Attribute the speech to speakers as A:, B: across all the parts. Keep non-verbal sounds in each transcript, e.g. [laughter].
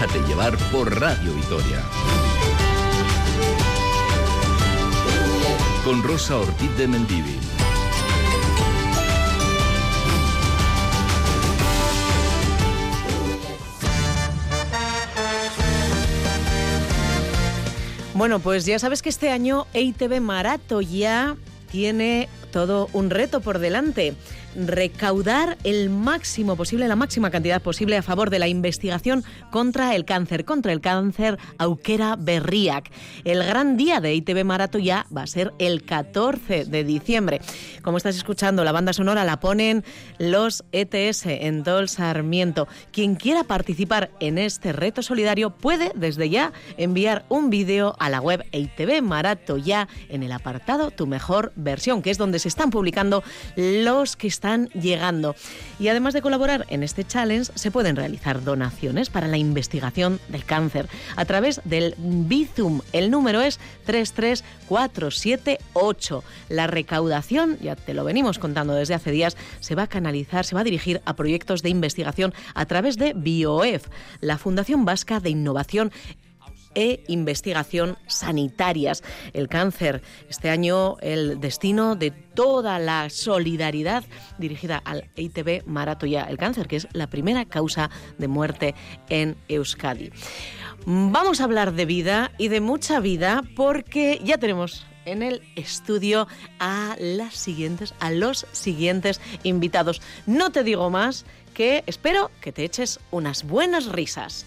A: Déjate llevar por Radio Vitoria. Con Rosa Ortiz de Mendivi.
B: Bueno, pues ya sabes que este año EITB Marato ya tiene todo un reto por delante recaudar el máximo posible, la máxima cantidad posible a favor de la investigación contra el cáncer, contra el cáncer Auquera Berriac. El gran día de ITV Marato ya va a ser el 14 de diciembre. Como estás escuchando, la banda sonora la ponen los ETS en Dol Sarmiento. Quien quiera participar en este reto solidario puede desde ya enviar un vídeo a la web ITV Marato ya en el apartado Tu mejor versión, que es donde se están publicando los que están llegando. Y además de colaborar en este challenge, se pueden realizar donaciones para la investigación del cáncer a través del Bizum. El número es 33478. La recaudación, ya te lo venimos contando desde hace días, se va a canalizar, se va a dirigir a proyectos de investigación a través de BioEF, la Fundación Vasca de Innovación e investigación sanitarias. El cáncer, este año el destino de toda la solidaridad dirigida al ITB Maratoya, el cáncer, que es la primera causa de muerte en Euskadi. Vamos a hablar de vida y de mucha vida porque ya tenemos en el estudio a las siguientes, a los siguientes invitados. No te digo más que espero que te eches unas buenas risas.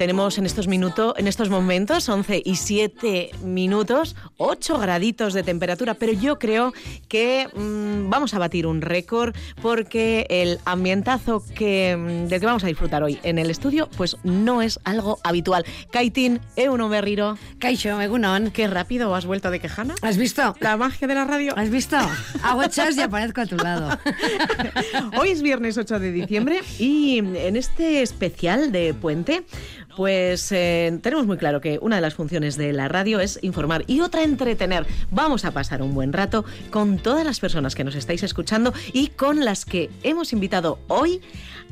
B: Tenemos en estos, minutos, en estos momentos 11 y 7 minutos, 8 graditos de temperatura, pero yo creo que mm, vamos a batir un récord porque el ambientazo que, mm, del que vamos a disfrutar hoy en el estudio pues no es algo habitual. Kaitin, Euno Berriro.
C: Kaixo, egunon.
B: Qué rápido has vuelto de Quejana.
C: ¿Has visto?
B: La magia de la radio.
C: ¿Has visto? Hago chas y aparezco a tu lado. [laughs]
B: hoy es viernes 8 de diciembre y en este especial de Puente pues eh, tenemos muy claro que una de las funciones de la radio es informar y otra entretener. Vamos a pasar un buen rato con todas las personas que nos estáis escuchando y con las que hemos invitado hoy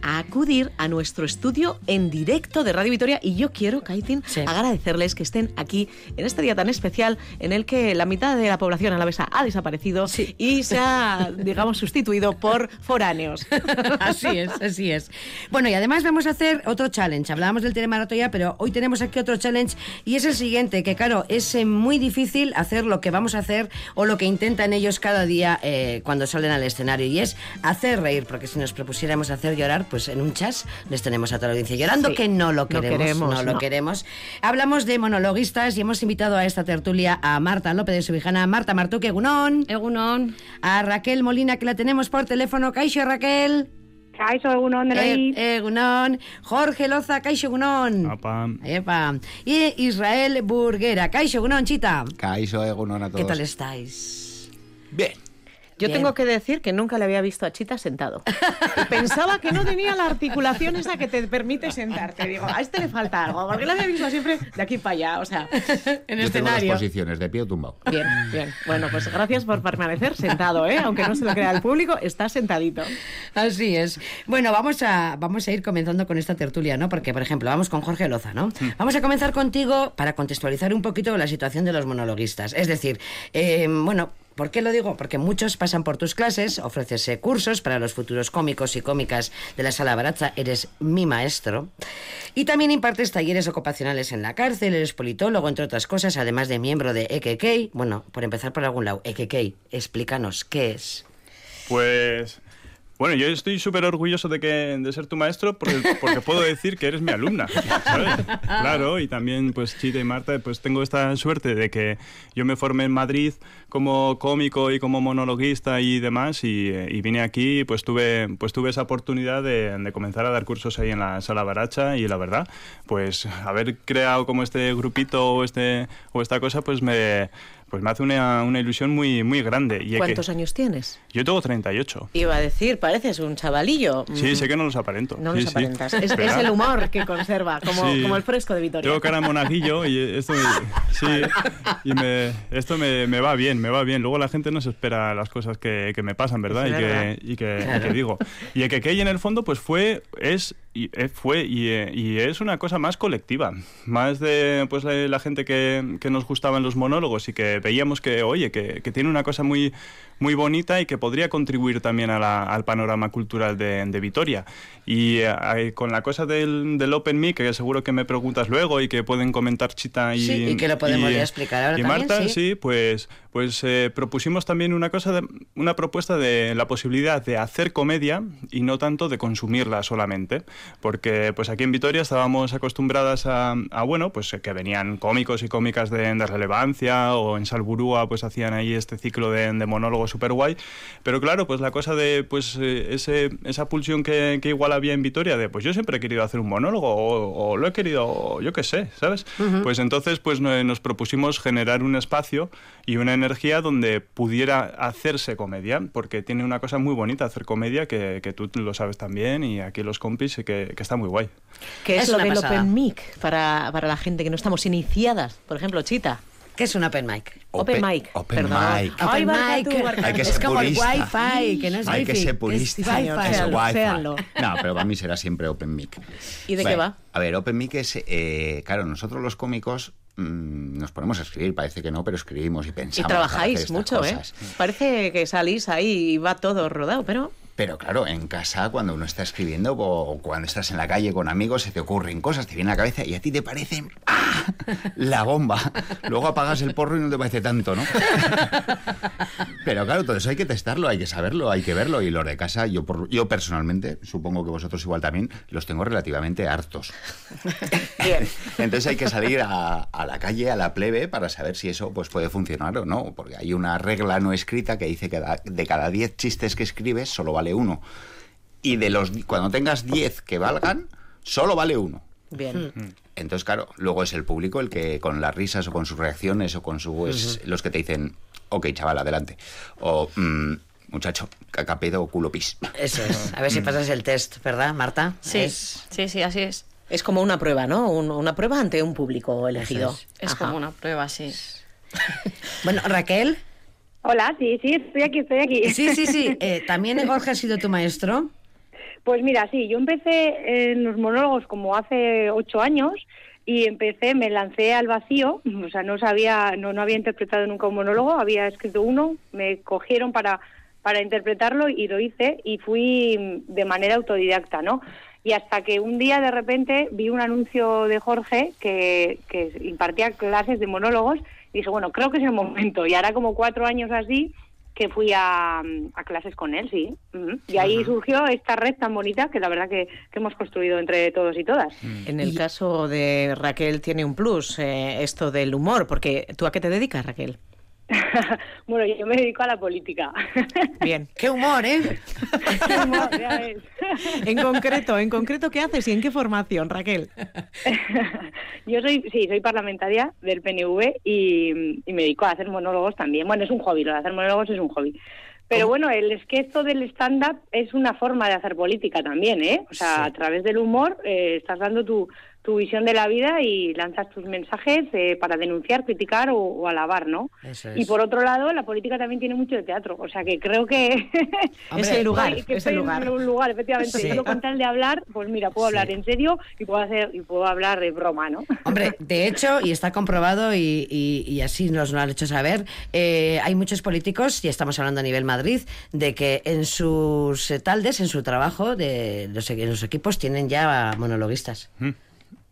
B: a acudir a nuestro estudio en directo de Radio Vitoria y yo quiero, Kaitin, agradecerles que estén aquí en este día tan especial en el que la mitad de la población alavesa ha desaparecido y se ha, [laughs] digamos, sustituido por foráneos. [laughs]
C: así es, así es. Bueno, y además vamos a hacer otro challenge. Hablábamos del telemaratón ya, pero hoy tenemos aquí otro challenge y es el siguiente, que claro, es eh, muy difícil hacer lo que vamos a hacer o lo que intentan ellos cada día eh, cuando salen al escenario y es hacer reír, porque si nos propusiéramos hacer llorar, pues en un chas les tenemos a toda la audiencia llorando, que no lo queremos. No, lo queremos. Hablamos de monologuistas y hemos invitado a esta tertulia a Marta López de Subijana. Marta Martuque, Egunón.
D: Egunón.
C: A Raquel Molina, que la tenemos por teléfono. Caixo, Raquel.
D: Caixo Egunon,
C: e, Egunon. Jorge Loza, Caixo Egunon. Epa. Y Israel Burguera. Caixo Egunon, Chita.
E: Caixo Egunon a todos.
C: ¿Qué tal estáis?
E: Bien.
B: Yo tengo que decir que nunca le había visto a Chita sentado. [laughs] pensaba que no tenía la articulación esa que te permite sentarte. Digo, a este le falta algo, porque la había visto siempre de aquí para allá, o sea, [laughs] en
E: Yo
B: escenario.
E: Tengo las posiciones, de pie o tumbado.
B: Bien, bien. Bueno, pues gracias por permanecer sentado, ¿eh? Aunque no se lo crea el público, está sentadito.
C: Así es. Bueno, vamos a, vamos a ir comenzando con esta tertulia, ¿no? Porque, por ejemplo, vamos con Jorge Loza, ¿no? Vamos a comenzar contigo para contextualizar un poquito la situación de los monologuistas. Es decir, eh, bueno, ¿Por qué lo digo? Porque muchos pasan por tus clases, ofreces cursos para los futuros cómicos y cómicas de la Sala Baratza, eres mi maestro. Y también impartes talleres ocupacionales en la cárcel, eres politólogo, entre otras cosas, además de miembro de EKK. Bueno, por empezar por algún lado, EKK, explícanos, ¿qué es?
F: Pues bueno, yo estoy súper orgulloso de, que, de ser tu maestro porque, puedo decir que eres mi alumna. Claro, y también, pues, Chita y Marta, pues tengo esta suerte de que yo me formé en Madrid como cómico y como monologuista y demás, y, eh, y vine aquí, pues tuve, pues tuve esa oportunidad de, de, comenzar a dar cursos ahí en la Sala Baracha, y la verdad, pues haber creado como este grupito o, este, o esta cosa, pues me pues me hace una, una ilusión muy, muy grande. Y es que-
B: ¿Cuántos años tienes?
F: Yo tengo 38.
B: Iba a decir, pareces un chavalillo.
F: Sí,
B: Mm,
F: sé que no los aparento.
B: No
F: Sí,
B: los
F: sí.
B: aparentas. Es, el humor que conserva, como,
F: Sí.
B: como el fresco de Vitoria.
F: Tengo cara de monaguillo y esto me, sí, y me, esto me, me va bien, me va bien. Luego la gente no se espera las cosas que, que me pasan, ¿verdad? Y,
B: verdad.
F: que, y, que, y
C: Claro.
F: que digo. Y el que Key en el fondo pues fue, es, y, eh, fue y, eh, y es una cosa más colectiva, más de pues la, la gente que, que nos gustaban los monólogos y que veíamos que, oye, que, que tiene una cosa muy, muy bonita y que podría contribuir también a la- al panorama cultural de, de Vitoria. Y eh, con la cosa del, del Open Mic, que seguro que me preguntas luego y que pueden comentar Chita y,
C: Sí, y que lo podemos ya explicar ahora
F: y
C: también,
F: Marta,
C: sí.
F: pues, pues eh, propusimos también una cosa, de- una propuesta de la posibilidad de hacer comedia y no tanto de consumirla solamente, porque pues aquí en Vitoria estábamos acostumbradas a, a, bueno, pues que venían cómicos y cómicas de, de relevancia o en Salburúa pues hacían ahí este ciclo de, de monólogos super guay, pero claro, pues la cosa de pues eh, ese, esa pulsión que, que igual había en Vitoria de pues yo siempre he querido hacer un monólogo o, o lo he querido, yo qué sé, ¿sabes? Pues entonces pues no- nos propusimos generar un espacio y una energía donde pudiera hacerse comedia, porque tiene una cosa muy bonita hacer comedia que, que tú lo sabes también y aquí los compis que, que está muy guay.
B: ¿Qué es,
C: Es
B: lo del
C: pasada.
B: Open Mic para, para la gente que no estamos iniciadas? Por ejemplo, Chita.
C: ¿Qué es un open mic?
B: Open, mic.
E: Open
B: perdón.
E: mic.
C: Open mic.
E: Hay que
C: es
E: ser
C: como el
E: purista.
C: wifi, que no es
E: Hay que
C: wifi,
E: ser
C: es
E: purista.
C: wifi.
E: Es wifi. No, pero para mí será siempre Open Mic.
B: ¿Y de qué va?
E: A ver, Open Mic es, eh, claro, nosotros los cómicos mm, nos ponemos a escribir, parece que no, pero escribimos y
B: Y
E: pensamos. hacer
B: trabajáis mucho, ¿eh?
E: cosas.
B: Parece que salís ahí y va todo rodado, pero
E: Pero claro, en casa, cuando uno está escribiendo o cuando estás en la calle con amigos, se te ocurren cosas, te viene a la cabeza y a ti te parecen ¡ah! la bomba. Luego apagas el porro y no te parece tanto, ¿no? [laughs] Pero claro, todo eso hay que testarlo, hay que saberlo, hay que verlo. Y los de casa, yo, por- yo personalmente, supongo que vosotros igual también, los tengo relativamente hartos.
B: bien. [laughs] [laughs]
E: Entonces hay que salir a, a la calle, a la plebe, para saber si eso pues, puede funcionar o no. Porque hay una regla no escrita que dice que de cada 10 chistes que escribes, solo vale uno. Y de los cuando tengas 10 que valgan, solo vale uno.
B: Bien.
E: Entonces, claro, luego es el público el que con las risas o con sus reacciones o con sus... los que te dicen, ok, chaval, adelante. O, "Mm, muchacho, cacapedo o culo pis.
C: Eso es. [laughs] A ver si pasas el test, ¿verdad, Marta?
D: Sí,
C: Es-
D: sí, sí, así es.
B: Es como una prueba, ¿no? Un- una prueba ante un público elegido.
C: Eso
D: Es
B: Ajá.
D: como una prueba, sí. [laughs]
C: Bueno, Raquel.
G: Hola, sí, sí, estoy aquí, estoy aquí.
C: Sí, sí, sí. [laughs] eh, ¿También Jorge ha sido tu maestro?
G: Pues mira, sí, yo empecé en los monólogos como hace ocho años y empecé, me lancé al vacío, [laughs] o sea, no sabía, no, no había interpretado nunca un monólogo, había escrito uno, me cogieron para, para interpretarlo y lo hice y fui de manera autodidacta, ¿no? Y hasta que un día de repente vi un anuncio de Jorge que, que impartía clases de monólogos y dije, bueno, creo que es el momento. Y ahora como cuatro años así que fui a, a clases con él, sí. Y ahí surgió esta red tan bonita que la verdad que, que hemos construido entre todos y todas.
B: En el caso de Raquel tiene un plus eh, esto del humor, porque ¿tú a qué te dedicas, Raquel? [laughs]
G: bueno, yo me dedico a la política. [laughs]
B: Bien.
C: ¡Qué humor, eh!
G: Ya ves. [laughs]
B: En concreto, en concreto, ¿qué haces y en qué formación, Raquel?
G: Yo soy, sí, soy parlamentaria del PNV y, y me dedico a hacer monólogos también. Bueno, es un hobby, lo de hacer monólogos es un hobby. Pero bueno, el, es que esto del stand-up es una forma de hacer política también, ¿eh? O sea, a través del humor eh, estás dando tu, tu visión de la vida y lanzas tus mensajes eh, para denunciar, criticar o, o alabar, ¿no?
C: Eso
G: Y por otro lado, la política también tiene mucho de teatro. O sea, que creo que... [laughs]
B: Es el lugar,
G: que
B: es el lugar.
G: en un lugar, efectivamente.
C: Sí.
G: Solo con tal de hablar, pues mira, puedo hablar
C: Sí.
G: en serio y puedo hacer y puedo hablar de broma, ¿no?
C: Hombre, de hecho, y está comprobado y, y- y así nos lo han hecho saber, eh, hay muchos políticos, y estamos hablando a nivel Madrid, de que en sus eh, taldes, en su trabajo, de los, en los equipos tienen ya monologuistas.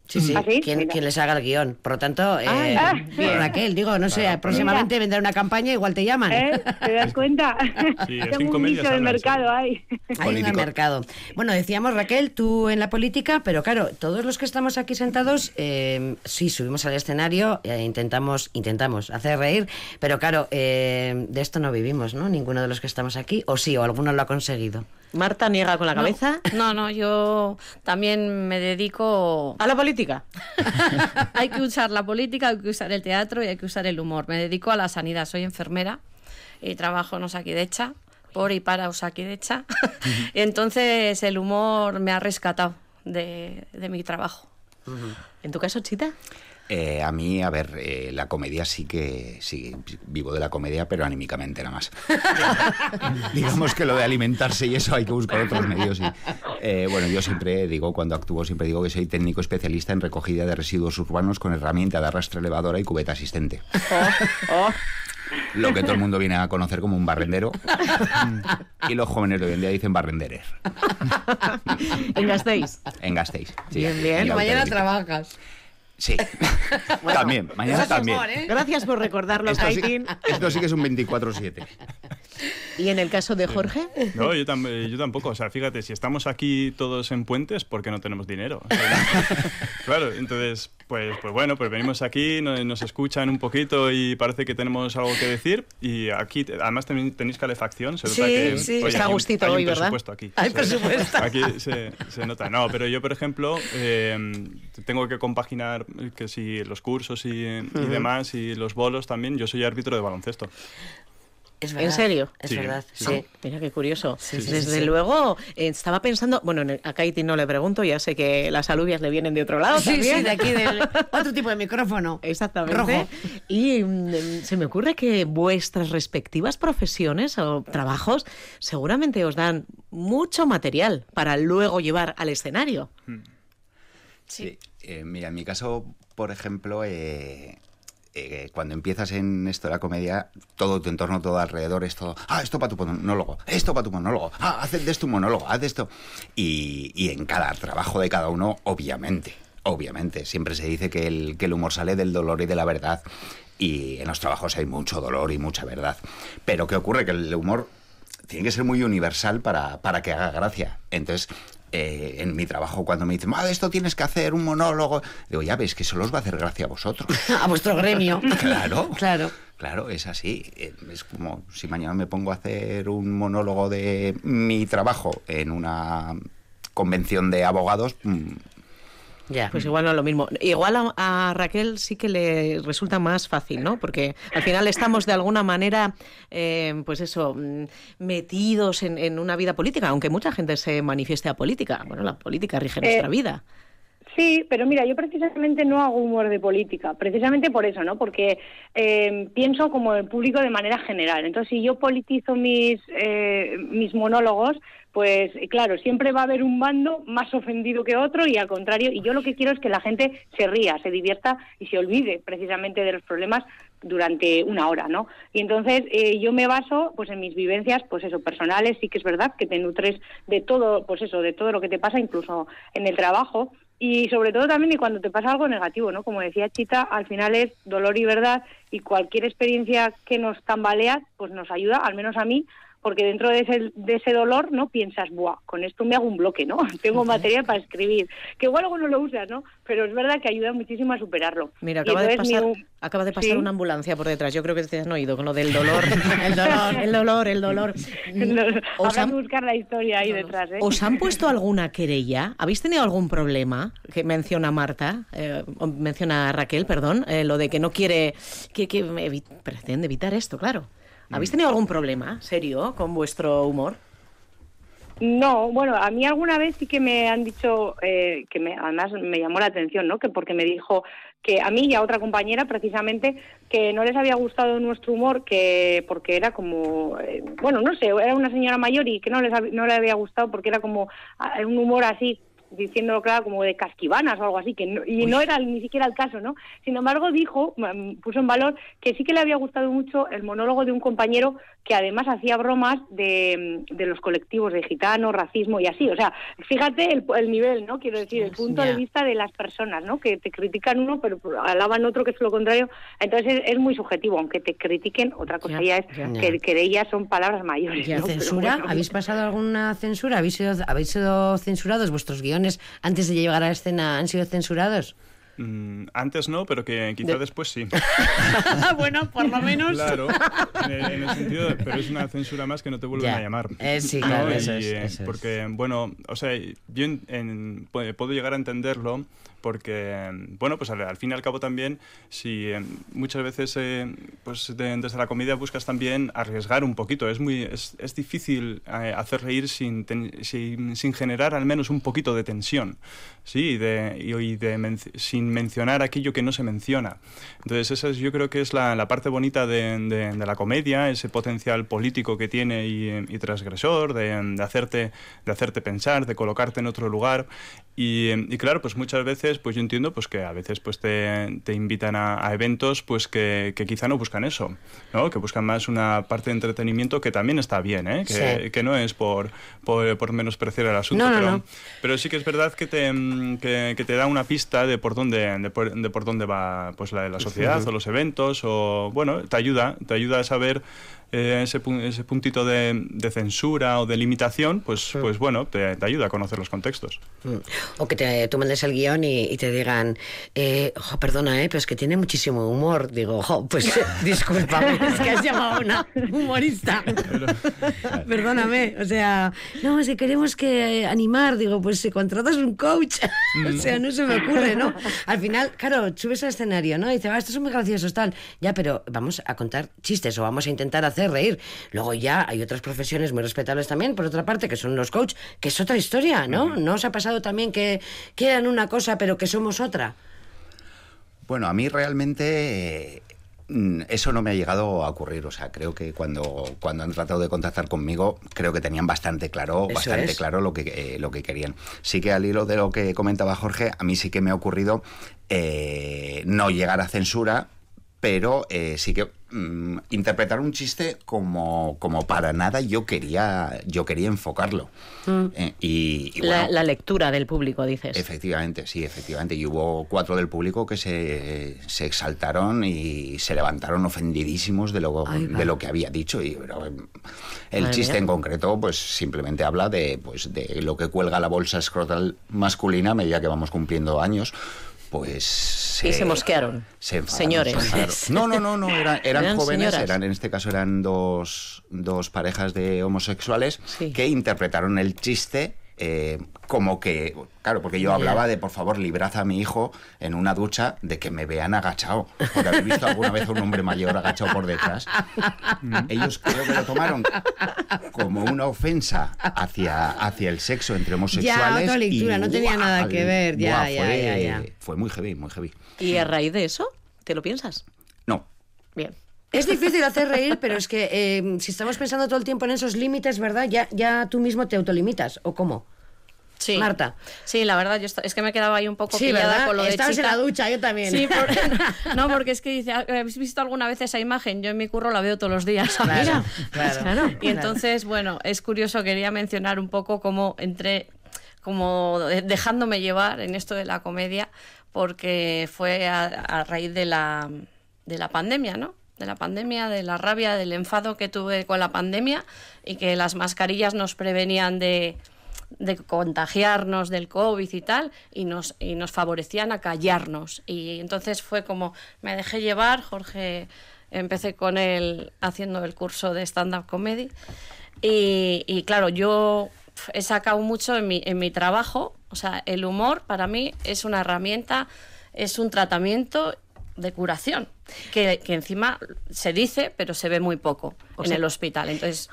C: Sí, sí,
G: ¿Ah, sí?
C: quien, les haga el guion. Por lo tanto, eh,
B: Ay,
G: Ah,
B: bien.
C: Raquel, digo, no sé, próximamente vendrá una campaña, igual te llaman.
G: ¿Eh? ¿Te das cuenta? [laughs]
F: Sí, es
G: Tengo
F: cinco
G: un
F: medios
G: nicho de mercado ahí.
C: Hay un mercado. Bueno, decíamos, Raquel, tú en la política, pero claro, todos los que estamos aquí sentados, eh, sí, subimos al escenario, e intentamos, intentamos hacer reír, pero claro, eh, de esto no vivimos, ¿no? Ninguno de los que estamos aquí, o sí, o alguno lo ha conseguido.
B: Marta niega con la
D: No,
B: cabeza.
D: No, no, yo también me dedico...
B: ¿A la política? [laughs]
D: hay que usar la política, hay que usar el teatro y hay que usar el humor. Me dedico a la sanidad, soy enfermera y trabajo en Osakidecha, por y para Osakidecha. y [laughs] entonces el humor me ha rescatado de, de mi trabajo.
B: ¿En tu caso, Chita?
E: Eh, a mí, a ver, eh, la comedia sí que sí, vivo de la comedia, pero anímicamente nada más. [laughs] Digamos que lo de alimentarse y eso hay que buscar otros medios. y, eh, bueno, yo siempre digo, cuando actúo, siempre digo que soy técnico especialista en recogida de residuos urbanos con herramienta de arrastre elevadora y cubeta asistente. Lo que todo el mundo viene a conocer como un barrendero. y los jóvenes de hoy en día dicen barrenderer.
B: En Gasteiz.
E: En Gasteiz. sí.
B: Bien, bien.
E: Y
C: Mañana trabajas.
E: Sí. [laughs] también, mañana también.
B: Gracias por recordarlo,
E: Esto sí, esto sí que es un 24-7.
B: ¿Y en el caso de Jorge?
F: No, yo, tam- eh, yo tampoco. O sea, fíjate, si estamos aquí todos en puentes, ¿por qué no tenemos dinero? O sea, [laughs] claro, entonces, pues, pues bueno, pues venimos aquí, no- nos, escuchan un poquito y parece que tenemos algo que decir. Y aquí, además, también tenéis calefacción. Se nota
C: Sí,
F: que,
C: sí.
F: oye,
B: Está
F: un-
B: gustito
F: hay
B: hoy, ¿verdad?
F: presupuesto aquí.
C: Hay presupuesto.
F: Aquí se, se nota. No, pero yo, por ejemplo, eh, tengo que compaginar que si los cursos y, y demás y los bolos también. Yo soy árbitro de baloncesto.
C: Es
B: ¿En serio?
C: Es
F: Sí,
C: verdad,
F: sí.
C: sí.
B: Mira qué curioso.
C: Sí,
B: Desde
C: sí, sí.
B: luego, eh, estaba pensando, bueno, a Kaiti no le pregunto, ya sé que las alubias le vienen de otro lado.
C: Sí,
B: también.
C: sí, de aquí, del [laughs] otro tipo de micrófono.
B: Exactamente.
C: Rojo.
B: Y mm, se me ocurre que vuestras respectivas profesiones o trabajos seguramente os dan mucho material para luego llevar al escenario.
E: Sí. Eh, mira, en mi caso, por ejemplo, eh, eh, cuando empiezas en esto de la comedia, todo tu entorno, todo alrededor es todo, ah, esto para tu monólogo, esto para tu monólogo, ah, haz de esto un monólogo, haz de esto. Y, y en cada trabajo de cada uno, obviamente, obviamente, siempre se dice que el, que el humor sale del dolor y de la verdad. Y en los trabajos hay mucho dolor y mucha verdad. Pero ¿qué ocurre? Que el humor tiene que ser muy universal para, para que haga gracia. Entonces, eh, en mi trabajo, cuando me dicen, de esto tienes que hacer un monólogo, digo, ya ves que solo os va a hacer gracia a vosotros. [laughs]
C: A vuestro gremio. [laughs]
E: Claro.
C: Claro.
E: Claro, es así. Eh, Es como si mañana me pongo a hacer un monólogo de mi trabajo en una convención de abogados.
C: Ya.
B: Pues igual no es lo mismo. Igual a, a Raquel sí que le resulta más fácil, ¿no? Porque al final estamos de alguna manera, eh, pues eso, mm, metidos en, en una vida política, aunque mucha gente se manifieste a política. Bueno, la política rige nuestra
G: Eh,
B: vida.
G: Sí, pero mira, yo precisamente no hago humor de política, precisamente por eso, ¿no? Porque eh, pienso como el público de manera general. Entonces, si yo politizo mis, eh, mis monólogos, pues claro, siempre va a haber un bando más ofendido que otro y al contrario, y yo lo que quiero es que la gente se ría, se divierta y se olvide precisamente de los problemas durante una hora, ¿no? Y entonces eh, yo me baso pues en mis vivencias, pues eso, personales, sí que es verdad que te nutres de todo, pues eso, de todo lo que te pasa, incluso en el trabajo, y sobre todo también y cuando te pasa algo negativo, ¿no? Como decía Chita, al final es dolor y verdad y cualquier experiencia que nos tambalea, pues nos ayuda, al menos a mí, porque dentro de ese, de ese dolor, ¿no? Piensas, buah, con esto me hago un bloque, ¿no? [laughs] Tengo material para escribir, que igual luego no lo usas, ¿no? Pero es verdad que ayuda muchísimo a superarlo.
B: Mira, acaba de pasar,
G: mi
B: acaba de pasar
G: Sí.
B: una ambulancia por detrás. Yo creo que te han oído con lo del [laughs] dolor. el dolor, el dolor, el dolor. [laughs] ¿Os
G: Habrá
B: han,
G: que buscar la historia ahí detrás, ¿eh?
B: os han puesto alguna querella? ¿Habéis tenido algún problema? Que menciona Marta, eh, menciona Raquel, perdón, eh, lo de que no quiere, que, que evi- pretende evitar esto, claro. ¿Habéis tenido algún problema serio con vuestro humor?
G: No, bueno, a mí alguna vez sí que me han dicho, eh, que me, además me llamó la atención, ¿no? Que porque me dijo que a mí y a otra compañera precisamente que no les había gustado nuestro humor, que porque era como, eh, bueno, no sé, era una señora mayor y que no les no le había gustado porque era como ah, un humor así diciéndolo claro como de casquivanas o algo así que no- y no era ni siquiera el caso no sin embargo dijo mm, puso en valor que sí que le había gustado mucho el monólogo de un compañero que además hacía bromas de, mm, de los colectivos de gitanos racismo y así o sea fíjate el, el nivel no quiero decir el punto de vista de las personas no que te critican uno pero alaban otro que es lo contrario entonces es, es muy subjetivo aunque te critiquen otra cosa
B: Ya,
G: ya, es que, que de ellas son palabras mayores
C: ¿Censura?
G: bueno.
C: ¿Habéis pasado alguna censura? ¿Habéis sido, ¿Habéis sido censurados? ¿Vuestros guiones antes de llegar a la escena han sido censurados?
F: Mm, antes no, pero que quizá
B: De-
F: después sí. [laughs]
B: bueno, por lo menos.
F: Claro, en el, en el sentido, de- pero es una censura más que no te vuelven
C: Ya.
F: a llamar.
C: Eh, sí,
F: ¿no?
C: claro,
F: Y,
C: eso es,
F: eh,
C: eso es.
F: Porque, bueno, o sea, yo en- en- pu- puedo llegar a entenderlo porque, bueno, pues al, al fin y al cabo también, si eh, muchas veces eh, pues de- desde la comedia buscas también arriesgar un poquito, es muy es, es difícil eh, hacer reír sin, ten- sin, sin generar al menos un poquito de tensión, ¿sí? Y, de, y, y de sin mencionar aquello que no se menciona. Entonces, esa es, yo creo que es la, la parte bonita de, de- de la comedia, ese potencial político que tiene y, y transgresor, de, de hacerte, de hacerte pensar, de colocarte en otro lugar. Y, y claro, pues muchas veces, pues yo entiendo pues que a veces pues te, te invitan a, a eventos pues que, que quizá no buscan eso, ¿no? Que buscan más una parte de entretenimiento que también está bien, ¿eh? Que,
C: Sí.
F: que no es por, por, por menospreciar el asunto,
C: No, no,
F: pero,
C: no.
F: pero sí que es verdad que te, que, que te da una pista de por dónde, de por, de por dónde va pues la, la sociedad o los eventos, o bueno, te ayuda, te ayuda a saber eh, ese, pu- ese puntito de, de censura o de limitación, pues, pues bueno, te, te ayuda a conocer los contextos.
C: Mm. O que te, tú mandes el guion y, y te digan, eh, ojo, perdona, eh, pero es que tiene muchísimo humor. Digo, ojo, pues [laughs] [laughs] discúlpame, es que has llamado a una humorista. [laughs] Perdóname, o sea, no, es que queremos que eh, animar. Digo, pues si contratas un coach, o sea, no se me ocurre, ¿no? Al final, claro, subes al escenario, ¿no? Y dices, ah, estos son muy graciosos, tal. Ya, pero vamos a contar chistes o vamos a intentar hacer reír. Luego ya hay otras profesiones muy respetables también, por otra parte, que son los coach, que es otra historia, ¿no? ¿No os ha pasado también que quieran una cosa, pero que somos otra?
E: Bueno, a mí realmente eh, mm, eso no me ha llegado a ocurrir. O sea, creo que cuando, cuando han tratado de contactar conmigo, creo que tenían bastante claro,
C: Eso
E: bastante
C: es.
E: claro lo que, eh, lo que querían. Sí que al hilo de lo que comentaba Jorge, a mí sí que me ha ocurrido eh, no llegar a censura, pero eh, sí que mm, interpretar un chiste como, como para nada yo quería, yo quería enfocarlo. Eh, y, y
B: La,
E: bueno,
B: la lectura del público, dices.
E: Efectivamente, sí, efectivamente. Y hubo cuatro del público que se, se exaltaron y se levantaron ofendidísimos de lo,
C: va.
E: de lo que había dicho. Y pero, em, el
B: Madre
E: chiste
B: mía.
E: en concreto, pues simplemente habla de, pues, de lo que cuelga la bolsa escrotal masculina a medida que vamos cumpliendo años. Pues
B: Y se mosquearon.
E: se enfadaron,
B: Señores.
E: se enfadaron. [laughs] No, no, no, no, era- eran,
B: Eran
E: jóvenes,
B: señoras.
E: eran, en este caso eran dos, dos parejas de homosexuales
B: Sí.
E: que interpretaron el chiste eh, como que, claro, porque yo
C: Ya.
E: hablaba de, por favor, librad a mi hijo en una ducha de que me vean agachado. Porque habéis visto alguna vez a un hombre mayor agachado por detrás. Ellos creo que lo tomaron como una ofensa hacia, hacia el sexo entre homosexuales.
C: otra lectura,
E: y,
C: no tenía nada que ver, ya, ya, ya, ya.
E: Fue muy heavy, muy heavy.
B: ¿Y a raíz de eso? ¿Te lo piensas?
C: Es difícil hacer reír, pero es que eh, si estamos pensando todo el tiempo en esos límites, ¿verdad? Ya, ya tú mismo te autolimitas, ¿o cómo?
D: Sí.
C: Marta.
D: Sí, la verdad, yo es que me quedaba ahí un poco
C: Sí,
D: pillada
C: ¿verdad?
D: con lo de
C: Estabas en
D: chica.
C: la ducha, yo también.
D: Sí, por- [laughs] no, porque es que dice, ¿habéis visto alguna vez esa imagen? Yo en mi curro la veo todos los días.
C: Claro,
D: Mira. [laughs]
C: claro.
D: Y entonces, bueno, es curioso, quería mencionar un poco cómo entré, como de- dejándome llevar en esto de la comedia, porque fue a, a raíz de la, de la pandemia, ¿no? De la pandemia, de la rabia, del enfado que tuve con la pandemia y que las mascarillas nos prevenían de, de contagiarnos del COVID y tal, y nos, y nos favorecían a callarnos. Y entonces fue como, me dejé llevar, Jorge, empecé con él haciendo el curso de stand-up comedy, y, y claro, yo he sacado mucho en mi, en mi trabajo, o sea, el humor para mí es una herramienta, es un tratamiento de curación, que, que encima se dice, pero se ve muy poco
B: O
D: en
B: sea-
D: el hospital. Entonces,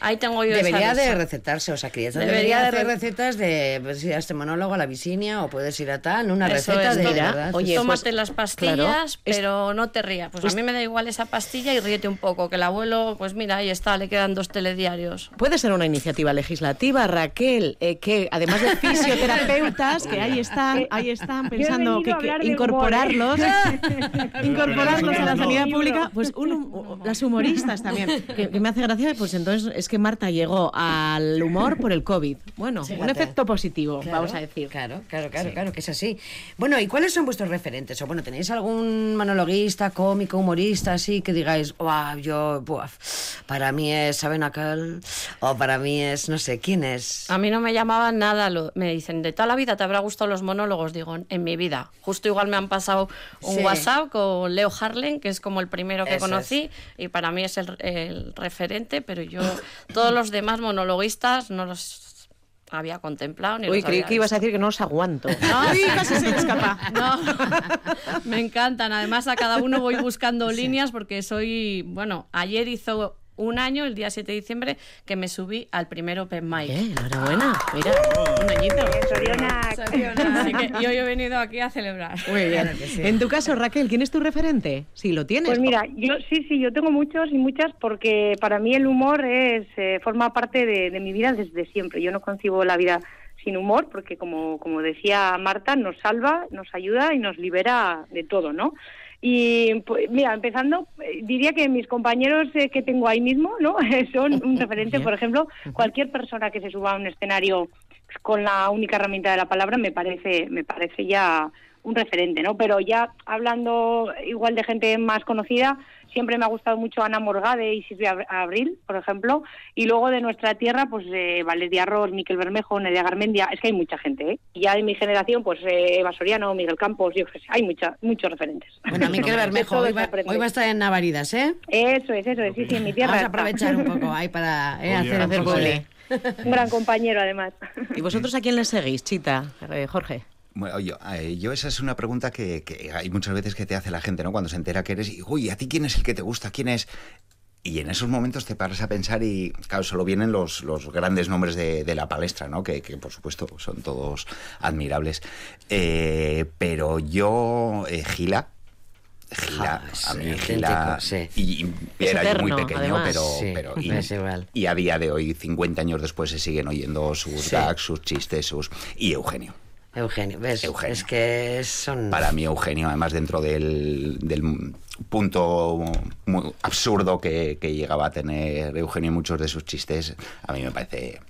D: ahí tengo yo
C: Debería
D: esa
C: de recetarse, o sea, crianza
D: Debería
C: debería,
D: de
C: recetas de pues, ir a este monólogo, a la Visinia, o puedes ir a tal, una
D: Eso
C: receta
D: es,
C: de
D: mira,
C: verdad.
B: oye,
D: Tómate
B: pues,
D: las pastillas,
B: claro, es-
D: pero no te rías. Pues a mí me da igual esa pastilla y ríete un poco. Que el abuelo, pues mira, ahí está, le quedan dos telediarios.
B: Puede ser una iniciativa legislativa, Raquel, eh, que además de fisioterapeutas, que ahí están, ahí están pensando que, que
G: ¿eh?
B: incorporarlos, [laughs] [laughs] incorporarlos incorporarlos a la sanidad pública, pues un las humoristas también, que, que me hace gracia, pues entonces es que Marta llegó al humor por el COVID. Bueno, un
C: Fíjate.
B: efecto positivo,
C: Claro,
B: vamos a decir.
C: Claro, claro, claro, claro, que es así. Bueno, ¿y cuáles son vuestros referentes? O bueno, ¿tenéis algún monologuista, cómico, humorista, así que digáis, "Buah, yo, para mí es Saben aquel, o para mí es, no sé, ¿quién es?
D: A mí no me llamaban nada, lo- me dicen, de toda la vida te habrá gustado los monólogos, digo, en mi vida. Justo igual me han pasado un
C: Sí.
D: WhatsApp con Leo Harlen, que es como el primero que conocí, y para mí es el, el referente, pero yo, todos los demás monologuistas no los había contemplado ni
B: Uy,
D: los
B: creí que ibas a decir que no os aguanto. [laughs]
D: No.
B: Uy, casi se me escapa. [laughs]
D: No, me encantan. Además, a cada uno voy buscando líneas porque soy, bueno, ayer hizo un año, el día 7 de diciembre, que me subí al primer Open Mic.
B: Eh, enhorabuena. Mira, un añito.
D: Así que yo he venido aquí a celebrar.
B: Muy bien. En tu caso, Raquel, ¿quién es tu referente? Si lo tienes.
G: Pues mira, yo sí, sí, yo tengo muchos y muchas porque para mí el humor es eh, forma parte de, de mi vida desde siempre. Yo no concibo la vida sin humor porque, como, como decía Marta, nos salva, nos ayuda y nos libera de todo, ¿no? Y pues, mira, empezando, eh, diría que mis compañeros eh, que tengo ahí mismo, ¿no? [laughs] Son un referente, por ejemplo, cualquier persona que se suba a un escenario con la única herramienta de la palabra me parece, me parece ya un referente, ¿no? Pero ya hablando igual de gente más conocida, siempre me ha gustado mucho Ana Morgade y Silvia Ab- Abril, por ejemplo, y luego de nuestra tierra, pues eh, Valeria Ross, Miquel Bermejo, Nedia Garmendia, es que hay mucha gente, ¿eh? Y ya de mi generación, pues eh, Eva Soriano, Miguel Campos, yo qué sé, hay mucha, muchos referentes.
C: Bueno, Miquel [laughs] Bermejo, hoy va,
G: aprende.
C: hoy va a estar en Navaridas, ¿eh?
G: Eso es, eso es, sí, sí, en mi tierra.
C: Vamos a
G: está.
C: aprovechar un poco ahí para eh, hacer,
B: hacer.
C: Un
G: gran compañero, además.
B: ¿Y vosotros a quién le seguís, Chita? Eh, Jorge.
E: Bueno, yo, eh, yo esa es una pregunta que, que hay muchas veces que te hace la gente, ¿no? Cuando se entera que eres, y, uy, ¿a ti quién es el que te gusta? ¿Quién es? Y en esos momentos te paras a pensar y, claro, solo vienen los, los grandes nombres de, de la palestra, ¿no? Que, que, por supuesto son todos admirables. Eh, pero yo, eh, Gila, Gila,
C: Ah, sí,
E: a mí
C: auténtico,
E: Gila,
C: sí.
E: y, era yo muy pequeño,
B: además.
E: pero,
C: Sí,
E: pero y, [laughs] a día de hoy, 50 años después, se siguen oyendo sus
C: Sí.
E: gags, sus chistes, sus... Y Eugenio.
C: Eugenio, ¿ves?
E: Eugenio.
C: Es que son...
E: Para mí, Eugenio, además, dentro del, del punto muy absurdo que, que llegaba a tener Eugenio en muchos de sus chistes, a mí me parece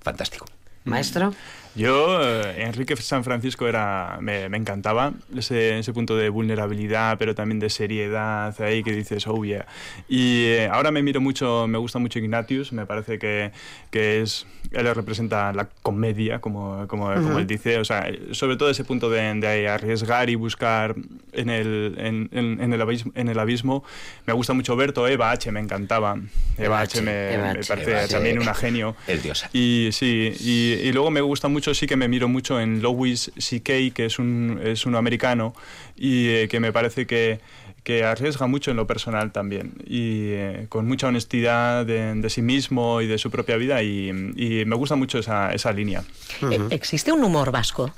E: fantástico.
C: Maestro.
F: Yo, eh, Enrique San Francisco era, me, me encantaba ese, ese punto de vulnerabilidad, pero también de seriedad ahí que dices, oh yeah. Y eh, ahora me miro mucho, me gusta mucho Ignatius, me parece que, que es, él representa la comedia, como, como, como él dice, o sea, sobre todo ese punto de, de arriesgar y buscar en el, en, en- en el abismo, en el abismo. Me gusta mucho Berto, Eva H, me encantaba. Eva, H,
C: H,
F: me, parece
C: H.
F: también una genio.
E: El dios.
F: Y sí, y, y luego me gusta mucho, sí que me miro mucho en Louis C.K., que es un, es un americano y eh, que me parece que, que arriesga mucho en lo personal también y eh, con mucha honestidad de, de sí mismo y de su propia vida y, y me gusta mucho esa, esa línea.
B: Eh, ¿Existe un humor vasco?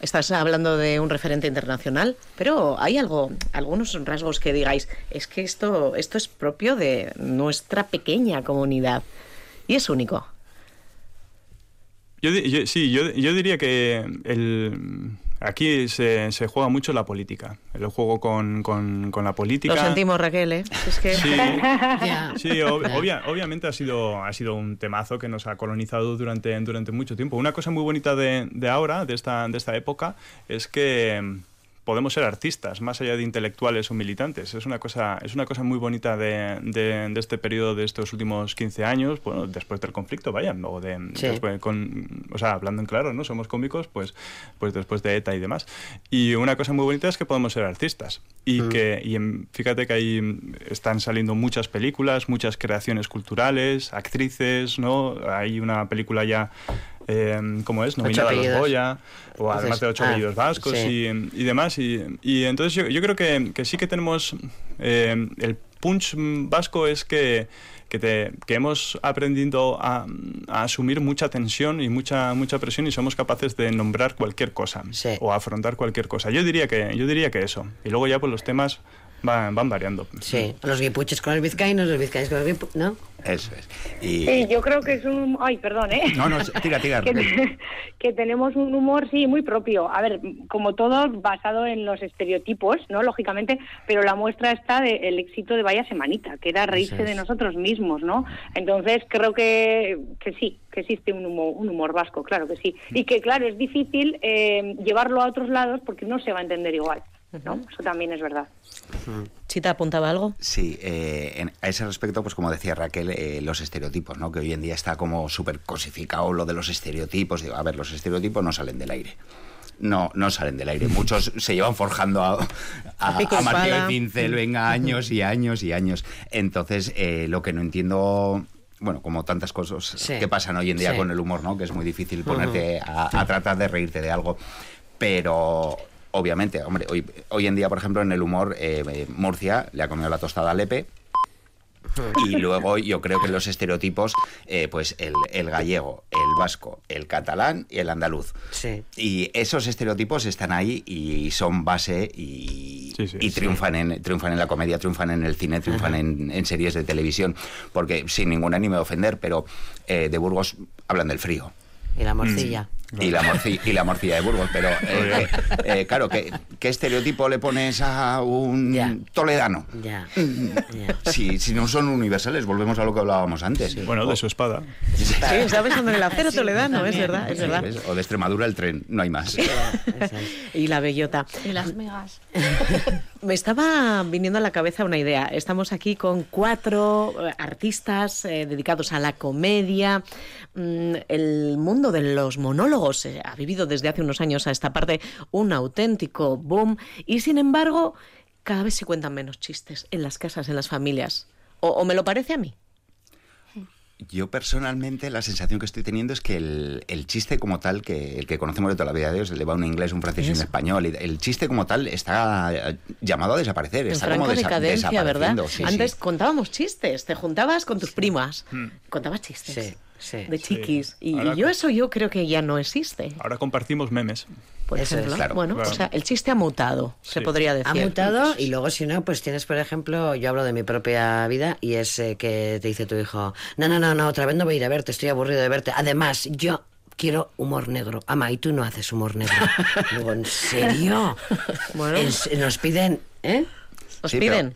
B: Estás hablando de un referente internacional, pero hay algo, algunos rasgos que digáis, es que esto, esto es propio de nuestra pequeña comunidad y es único.
F: Yo, sí, yo, yo diría que el, aquí se, se juega mucho la política, el juego con, con, con la política.
B: Lo sentimos, Raquel, ¿eh? Es que...
F: Sí. [laughs] Sí, ob- obvia- obviamente ha sido, ha sido un temazo que nos ha colonizado durante, durante mucho tiempo. Una cosa muy bonita de, de ahora, de esta, de esta época, es que podemos ser artistas, más allá de intelectuales o militantes. Es una cosa, es una cosa muy bonita de, de- de este periodo, de estos últimos 15 años, bueno, después del conflicto, vaya, o de,
C: Sí.
F: después con, o sea, hablando en claro, ¿no? Somos cómicos, pues, pues después de ETA y demás. Y una cosa muy bonita es que podemos ser artistas. Y que, y en- fíjate que ahí mm, están saliendo muchas películas, muchas creaciones culturales, actrices, ¿no? Hay una película ya, eh, ¿cómo es? Nominada a los. Goya, o además
C: Entonces,
F: de ocho
C: ah,
F: apellidos vascos
C: sí.
F: y, y demás. Y, y entonces yo, yo creo que, que sí que tenemos, eh, el punch vasco es que que, te- que hemos aprendido a, a asumir mucha tensión y mucha, mucha presión y somos capaces de nombrar cualquier cosa
C: Sí.
F: o afrontar cualquier cosa. Yo diría que, yo diría que eso. Y luego ya pues los temas van, van variando.
C: Sí, los guipuches con los vizcaínos, los vizcaínos con los guipuches, ¿no?
E: Eso es. Y...
G: Sí, yo creo que es un... Ay, perdón, ¿eh?
E: No, no, tira, tira. [laughs]
G: que, [laughs] que tenemos un humor, sí, muy propio. A ver, como todo, basado en los estereotipos, ¿no? Lógicamente, pero la muestra está del éxito de Vaya Semanita, que era reírse
C: es.
G: de nosotros mismos, ¿no? Entonces, creo que, que sí, que existe un humor, un humor vasco, claro que sí. Y que, claro, es difícil eh, llevarlo a otros lados porque no se va a entender igual, ¿no? Eso también es verdad.
B: Chita apuntaba algo.
E: Sí, eh, en- a ese respecto, pues como decía Raquel, eh, los estereotipos, ¿no? Que hoy en día está como súper cosificado lo de los estereotipos. Digo, a ver, los estereotipos no salen del aire. No, no salen del aire. Muchos [laughs] se llevan forjando a, a,
B: A
E: a de pincel, venga, años y años y años. Entonces, eh, lo que no entiendo bueno, como tantas cosas
C: Sí.
E: que pasan hoy en día
C: Sí.
E: con el humor, ¿no? Que es muy difícil ponerte a, a tratar de reírte de algo. Pero, obviamente, hombre, hoy, hoy en día, por ejemplo, en el humor, eh, eh, Murcia le ha comido la tostada a Lepe. Y luego yo creo que los estereotipos, eh, pues el, el gallego, el vasco, el catalán y el andaluz.
C: Sí.
E: Y esos estereotipos están ahí y son base y,
F: Sí, sí,
E: y
F: sí.
E: triunfan, en, triunfan en la comedia, triunfan en el cine, triunfan en, en series de televisión. Porque sin ningún ánimo de ofender, pero eh, de Burgos hablan del frío.
C: Y la morcilla.
E: Y la, morci- y la morcilla de Burgos, pero [laughs] eh, eh, eh, claro, ¿qué, ¿qué estereotipo le pones a un
C: Ya.
E: toledano?
C: Ya.
E: Mm.
C: ya.
E: Si, si no son universales, volvemos a lo que hablábamos antes.
F: Bueno, de su espada.
B: Sí, estaba pensando en el acero toledano, es verdad, es verdad.
E: ¿ves? O de Extremadura el tren, no hay más.
B: Y la bellota.
D: Y las megas. [laughs]
B: Me estaba viniendo a la cabeza una idea. Estamos aquí con cuatro eh, artistas eh, dedicados a la comedia. Mm, el mundo de los monólogos eh, ha vivido desde hace unos años a esta parte un auténtico boom y sin embargo cada vez se cuentan menos chistes en las casas, en las familias. O, o me lo parece a mí.
E: Yo personalmente la sensación que estoy teniendo es que el, el chiste como tal, que el que conocemos de toda la vida de Dios, el de va un inglés, un francés y un español, y el chiste como tal está eh, llamado a desaparecer.
B: En
E: está como desa-
B: ¿verdad?
E: desapareciendo, sí.
B: Antes contábamos chistes, te juntabas con tus primas, contabas chistes
C: Sí, sí.
B: de chiquis. Y,
F: Ahora
B: y yo eso yo creo que ya no existe.
F: Ahora compartimos memes.
B: por
C: Eso es,
B: ejemplo.
E: claro,
B: bueno,
F: claro.
B: o sea, el chiste ha mutado, se
F: Sí.
B: podría decir.
C: Ha mutado y luego si no, pues tienes, por ejemplo, yo hablo de mi propia vida y es eh, que te dice tu hijo, no, no, no, no, otra vez no voy a ir a verte, estoy aburrido de verte. Además, yo quiero humor negro. Ama, y tú no haces humor negro. [laughs] Digo, ¿en serio?
B: Bueno.
C: Es- nos piden, ¿eh?
B: Os
E: Sí,
B: piden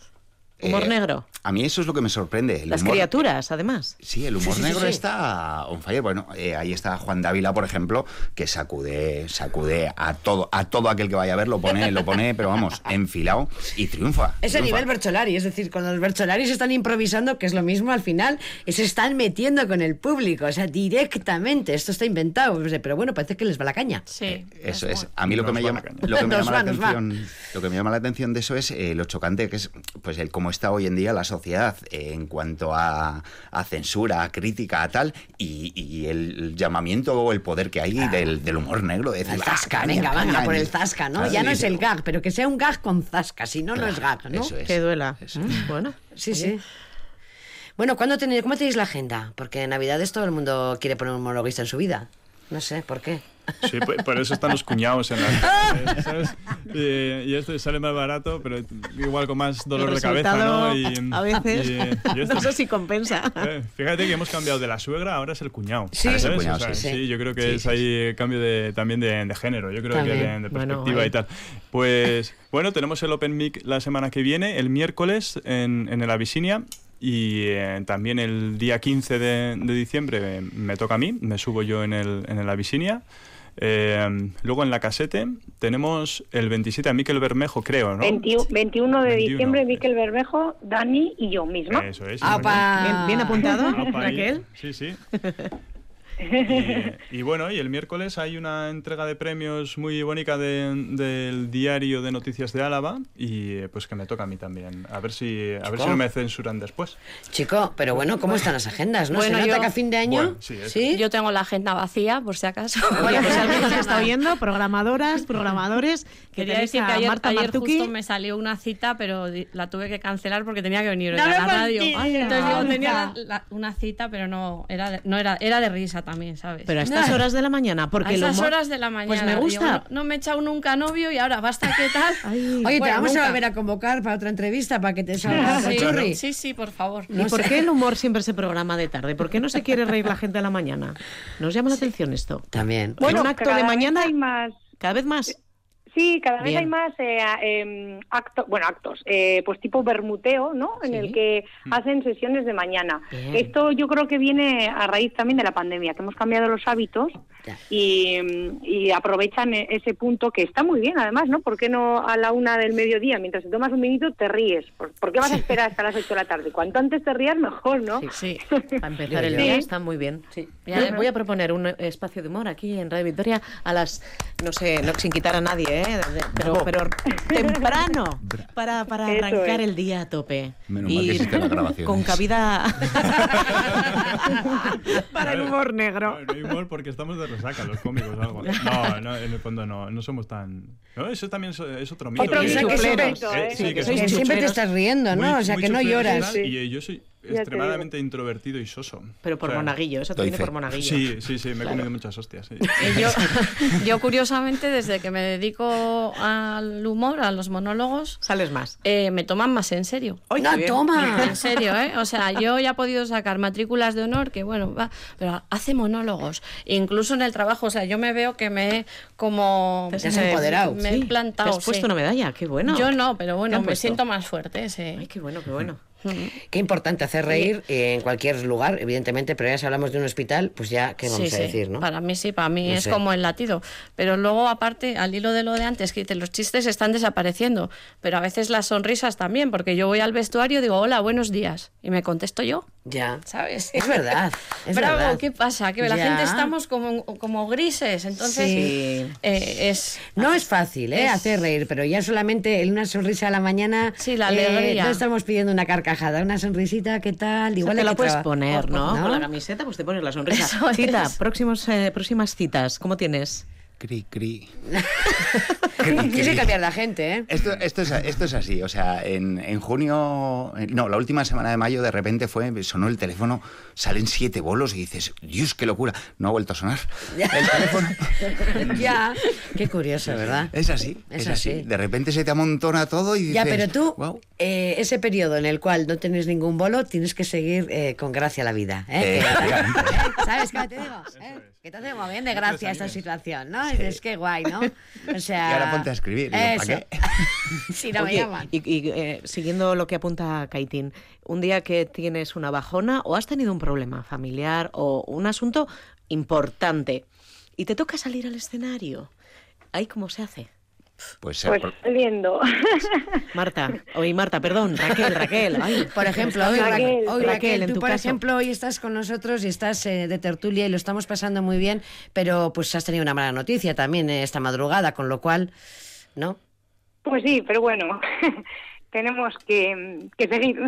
E: pero,
B: humor
E: eh,
B: negro.
E: A mí eso es lo que me sorprende. el
B: Las
E: humor-
B: criaturas, además.
E: Sí, el humor
C: Sí, sí, sí,
E: negro
C: sí.
E: está on fire. Bueno, eh, ahí está Juan Dávila, por ejemplo, que sacude, sacude a todo, a todo aquel que vaya a ver, lo pone, lo pone, pero vamos, [laughs] enfilado y triunfa.
C: Es a
E: triunfa.
C: nivel Bercholari, es decir, cuando los Bercholari se están improvisando, que es lo mismo al final, y se están metiendo con el público, o sea, directamente. Esto está inventado, pero bueno, parece que les va la caña.
D: Sí.
E: Eso
D: es.
E: A mí lo que me
F: Nos
E: llama, lo que me [laughs] llama
C: va,
E: la
C: va.
E: atención, lo que me llama la atención de eso es eh, lo chocante que es, pues el cómo está hoy en día la sociedad eh, en cuanto a, a censura, a crítica, a tal, y, y el llamamiento o el poder que hay del, del humor negro. De decir,
C: El
E: "Ah,
C: zasca,
E: caña,
C: venga, venga,
E: caña",
C: por el zasca, ¿no?
E: Claro,
C: ya no es el gag, pero que sea un gag con zasca, si no, no es gag, ¿no?
E: Eso es.
B: Que duela.
E: Eso
B: Mm, Bueno,
C: Sí, sí. Bueno, ¿cuándo tenéis, ¿cómo tenéis la agenda? Porque en Navidades todo el mundo quiere poner un monologuista en su vida. No sé, ¿por qué?
F: Sí, por, eso están los cuñados en la. [laughs] ¿sabes? Y, y esto sale más barato, pero igual con más dolor de cabeza, ¿no? Y,
B: a veces,
F: y- esto-
B: no sé si compensa.
F: Eh, Fíjate que hemos cambiado de la suegra, ahora es el cuñado.
C: Sí.
E: Ahora es el
F: ¿sabes?
E: cuñado,
F: O sea,
E: sí,
C: sí.
F: yo creo que
E: Sí,
F: es
E: sí,
F: ahí cambio de, también de, de género, yo creo
C: También.
F: que de, de
B: Bueno,
F: perspectiva
B: ahí.
F: y tal. Pues bueno, tenemos el Open Mic la semana que viene, el miércoles en, en el Abisinia. Y eh, también el día 15 de, de diciembre eh, me toca a mí, me subo yo en el, en el Abisinia. Eh, luego en la casete tenemos el 27 a Miquel Bermejo, creo, ¿no?
G: 20 21 de
F: 21.
G: diciembre, Miquel Bermejo, Dani y yo misma.
F: Eso es.
B: Bien, bien apuntado. Raquel.
F: Sí, sí. [laughs] Y, [laughs] y bueno, y el miércoles hay una entrega de premios muy bonita de- del diario de noticias de Álava y eh, pues que me toca a mí también. A ver si, a ver si no me censuran después.
C: Chico, pero bueno, ¿cómo están las agendas? ¿No
D: Bueno,
C: se nota
D: yo-
C: que a fin de año?
F: Bueno, sí.
D: Yo tengo la agenda vacía, por si acaso.
B: Bueno, pues alguien nos está oyendo, programadoras, programadores, que
D: Quería
B: tenéis
D: decir que ayer,
B: Marta
D: ayer justo me salió una cita, pero la tuve que cancelar porque tenía que venir
C: No
D: a la radio. Entonces digo, tenía la- la- una cita, pero no era de, no era, era de risa también, ¿sabes?
B: Pero a estas [laughs] horas de la mañana, porque
D: a
B: humor-
D: horas de la mañana.
B: Pues me
D: digo,
B: gusta.
D: no, no me he echado nunca novio y ahora basta, ¿qué tal? [laughs]
C: Oye, te vamos a volver a convocar para otra entrevista para que te salga
D: Sí,
C: churri.
D: sí, sí, por favor.
B: ¿Y por qué el humor [laughs] siempre se programa de tarde? ¿Por qué no se quiere reír la gente a la mañana? ¿Nos llama la atención esto?
C: También.
B: Bueno, un acto
G: cada
B: de
G: vez
B: mañana
G: hay más
B: cada vez más.
G: Sí, cada vez
B: Bien.
G: hay más eh, eh, actos, bueno, actos, eh, pues tipo bermuteo, ¿no? En
B: Sí.
G: el que hacen sesiones de mañana.
B: Bien.
G: Esto yo creo que viene a raíz también de la pandemia, que hemos cambiado los hábitos y, mm, y aprovechan e- ese punto que está muy bien, además, ¿no? ¿Por qué no a la una del mediodía, mientras te tomas un minuto, te ríes? ¿Por, por qué vas a esperar hasta las ocho de la tarde? Cuanto antes te rías, mejor, ¿no?
D: Sí. [laughs]
B: Para empezar el
G: Sí.
B: día está muy bien.
C: Sí.
B: Voy, voy a proponer un espacio de humor aquí en Radio Victoria a las, no sé, no, sin quitar a nadie, ¿eh? De- pero, pero temprano para, para arrancar
G: es.
B: el día a tope.
E: Menos mal que las grabaciones.
B: con cabida [laughs] para el humor negro.
F: no hay humor porque estamos de resaca los cómicos o algo. No, no, en el fondo no, no somos tan... ¿no? Eso también es, es otro mito.
G: Otro
F: que-
G: mito,
C: que
G: otro
C: siempre-
F: Eh,
G: ¿eh?
F: sí, que
C: Que
F: somos
C: siempre te estás riendo, ¿no?
F: muy-
C: o sea, que no
F: y
C: lloras.
F: Y eh, yo soy extremadamente introvertido y soso.
B: Pero por
F: O sea,
B: monaguillo, eso te viene
E: fe.
B: por monaguillo.
F: Sí, sí, sí, me he comido muchas hostias. sí.
D: Y yo, [laughs] yo, curiosamente, desde que me dedico al humor, a los monólogos,
B: Sales más.
D: eh, me toman más en serio.
B: Ay,
C: No, toma. [laughs]
D: En serio, ¿eh? O sea, yo ya he podido sacar matrículas de honor, que bueno, va, pero hace monólogos. Incluso en el trabajo, o sea, yo me veo que me he como...
B: Te
C: has
D: me-
C: empoderado.
D: Me he
B: Sí,
D: plantado,
B: Te has puesto
D: sí.
B: una medalla, qué bueno.
D: Yo no, pero
B: ¿Qué
D: bueno, me siento más fuerte, sí.
B: Ay, qué bueno, qué bueno.
C: Qué importante hacer reír eh, en cualquier lugar, evidentemente, pero ya si hablamos de un hospital, pues ya, ¿qué vamos
D: Sí,
C: a
D: sí.
C: decir, no?
D: Para mí sí, para mí
C: No
D: es
C: sé.
D: como el latido. Pero luego, aparte, al hilo de lo de antes, que los chistes están desapareciendo, pero a veces las sonrisas también, porque yo voy al vestuario y digo, hola, buenos días, y me contesto yo,
C: Ya.
D: ¿sabes?
C: Es verdad, es
D: Bravo,
C: verdad.
D: ¿qué pasa? Que la
C: Ya.
D: gente estamos como, como grises, entonces
B: Sí.
D: eh, es...
C: No es fácil, ¿eh?
D: Es-
C: Hacer reír, pero ya solamente en una sonrisa a la mañana.
D: Sí, la
C: eh,
D: alegría.
C: no estamos pidiendo una carcajada, una sonrisita, ¿qué tal?
B: Igual te la puedes
C: traba-
B: poner, ¿no?
C: ¿no?
B: Con la camiseta, pues te pones la sonrisa. [laughs]
D: Eso
B: Cita,
D: es.
B: próximos, eh, próximas citas, ¿cómo tienes?
E: Cri, cri. [laughs]
C: Tienes que cambiar la gente, ¿eh?
E: Esto, esto, es, esto es así, o sea, en, en junio, no, la última semana de mayo de repente fue, sonó el teléfono, salen siete bolos y dices, Dios, qué locura, no ha vuelto a sonar el teléfono. [laughs]
C: ya. Qué curioso, ¿verdad?
E: Es así,
C: Es
E: es, así.
C: así.
E: De repente se te amontona todo y dices,
C: Ya, pero tú, eh, ese periodo en el cual no tienes ningún bolo, tienes que seguir eh, con gracia la vida. ¿eh?
E: Eh.
C: ¿eh? ¿Sabes qué te digo? Que te hace muy bien de gracia esta situación, ¿no? Es que guay, ¿no? [laughs] O sea...
E: Y ahora ponte a escribir, digo, ¿para qué? [laughs]
C: si no me llaman.
B: y, y, eh, siguiendo lo que apunta Kaitín, un día que tienes una bajona o has tenido un problema familiar o un asunto importante y te toca salir al escenario, ¿ahí cómo se hace?
E: Pues,
G: Pues
E: por-
G: saliendo. [laughs]
B: Marta, oye Marta, perdón, Raquel, Raquel. ay,
C: Por ejemplo, hoy,
B: Raquel,
C: Raquel,
G: Raquel,
C: hoy, Raquel,
B: en
C: tú,
B: tu
C: por
B: caso.
C: ejemplo, hoy estás con nosotros y estás eh, de tertulia y lo estamos pasando muy bien, pero pues has tenido una mala noticia también eh, esta madrugada, con lo cual, ¿no?
G: Pues sí, pero bueno, [laughs] tenemos que, que seguir.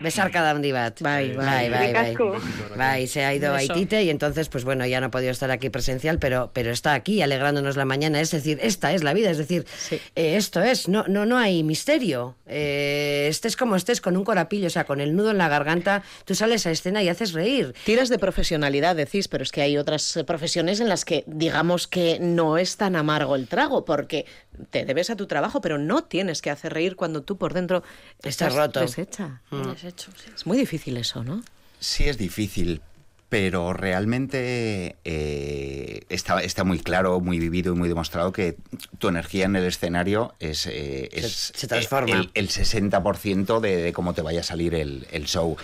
C: Besar cada ondivat.
B: Bye, bye.
C: bye, bye,
G: Ricasco.
C: Bye, se ha ido a. Haitite y entonces, pues bueno, ya no ha podido estar aquí presencial, pero, pero está aquí alegrándonos la mañana. Es decir, esta es la vida, es decir,
B: Sí.
C: eh, esto es, no, no, no hay misterio. Eh, estés como estés, con un corapillo, o sea, con el nudo en la garganta, tú sales a escena y haces reír.
B: Tiras de profesionalidad, decís, pero es que hay otras eh, profesiones en las que digamos que no es tan amargo el trago, porque te debes a tu trabajo, pero no tienes que hacer reír cuando tú por dentro
C: Estás
B: estás
C: roto.
B: deshecha.
D: Deshecho, sí.
B: Es muy difícil eso, ¿no?
E: Sí es difícil, pero realmente eh, está, está muy claro, muy vivido y muy demostrado que tu energía en el escenario es, eh,
C: Se- transforma.
E: el, el 60% de, de cómo te vaya a salir el, el show.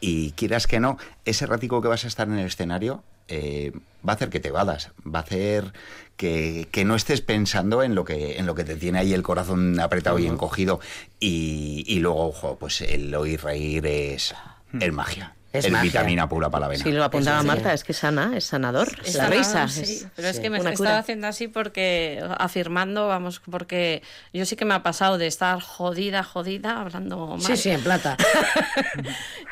E: Y quieras que no, ese ratico que vas a estar en el escenario eh, va a hacer que te vadas, va a hacer que, que no estés pensando en lo que, en lo que te tiene ahí el corazón apretado y encogido. Y, y luego, ojo, pues el oír reír es, es magia.
C: Es
E: Es,
C: magia.
E: vitamina pura para la vena.
B: Sí, lo apuntaba. Marta, es que sana, es sanador.
D: Es
B: la
D: sanador,
B: risa.
D: sí,
B: es-
D: pero es que me estado haciendo así porque, afirmando, vamos, porque yo sí que me ha pasado de estar jodida, jodida, hablando mal.
C: Sí, sí, en plata. [laughs]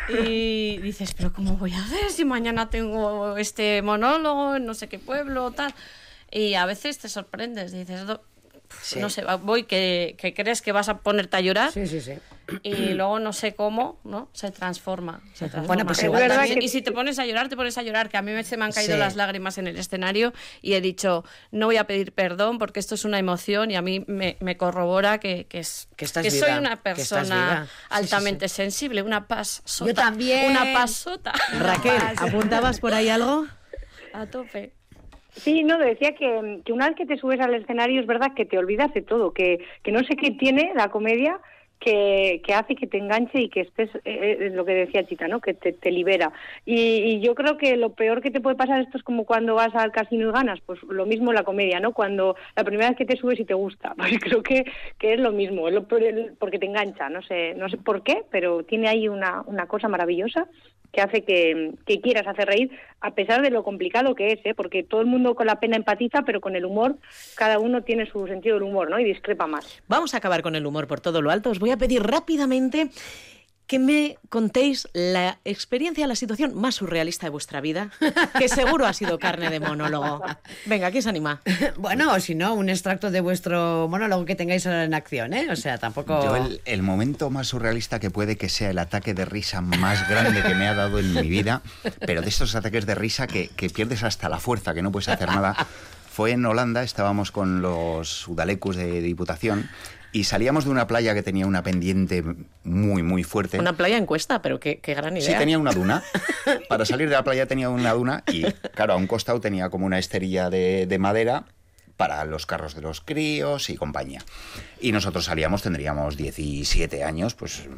D: Y dices, pero ¿cómo voy a hacer si mañana tengo este monólogo en no sé qué pueblo, tal? Y a veces te sorprendes, dices, "Do-
C: Sí.
D: no sé, voy que, que crees que vas a ponerte a llorar
C: Sí, sí, sí.
D: Y [clears throat] luego no sé cómo, ¿no? Se transforma. Se transforma.
C: Bueno, pues
G: Es
C: igual también-
G: que-
D: Y si te pones a llorar, te pones a llorar, que a mí me- se me han caído
C: Sí.
D: las lágrimas en el escenario y he dicho, no voy a pedir perdón porque esto es una emoción y a mí me, me corrobora que, que, es,
C: Que estás
D: soy
C: viva,
D: una
C: que
D: persona
C: viva. Sí, sí,
D: altamente sensible, una pasota.
C: Yo también.
D: Una pasota. [laughs]
B: Raquel,
D: Una pas- [laughs]
B: ¿apuntabas por ahí algo?
D: A tope.
G: Sí, no, decía que, que una vez que te subes al escenario es verdad que te olvidas de todo, que, que no sé qué tiene la comedia que, hace que te enganche y que estés, eh, es lo que decía Chita, ¿no? Que te, libera. Y, yo creo que lo peor que te puede pasar esto es como cuando vas al casino y ganas, pues lo mismo la comedia, ¿no? Cuando la primera vez que te subes y te gusta, [laughs] pues creo que, que es lo mismo, es porque te engancha, no sé, no sé por qué, pero tiene ahí una, una cosa maravillosa que hace que, que quieras hacer reír, a pesar de lo complicado que es, ¿eh? porque todo el mundo con la pena empatiza, pero con el humor, cada uno tiene su sentido del humor, ¿no? Y discrepa más.
B: Vamos a acabar con el humor por todo lo alto. Os a pedir rápidamente que me contéis la experiencia, la situación más surrealista de vuestra vida, que seguro ha sido carne de monólogo. Venga, ¿quién se anima? [laughs]
C: Bueno, o si no, un extracto de vuestro monólogo que tengáis ahora en acción, ¿eh? O sea, tampoco...
E: Yo el, el momento más surrealista que puede que sea el ataque de risa más grande que me ha dado en mi vida, pero de estos ataques de risa que, que pierdes hasta la fuerza, que no puedes hacer nada, fue en Holanda, estábamos con los Udalecus de Diputación y salíamos de una playa que tenía una pendiente muy, muy fuerte.
B: Una playa en cuesta, pero qué, qué gran idea.
E: Sí, tenía una duna. [laughs] Para salir de la playa tenía una duna y, claro, a un costado tenía como una esterilla de, de madera para los carros de los críos y compañía. Y nosotros salíamos, tendríamos 17 años, pues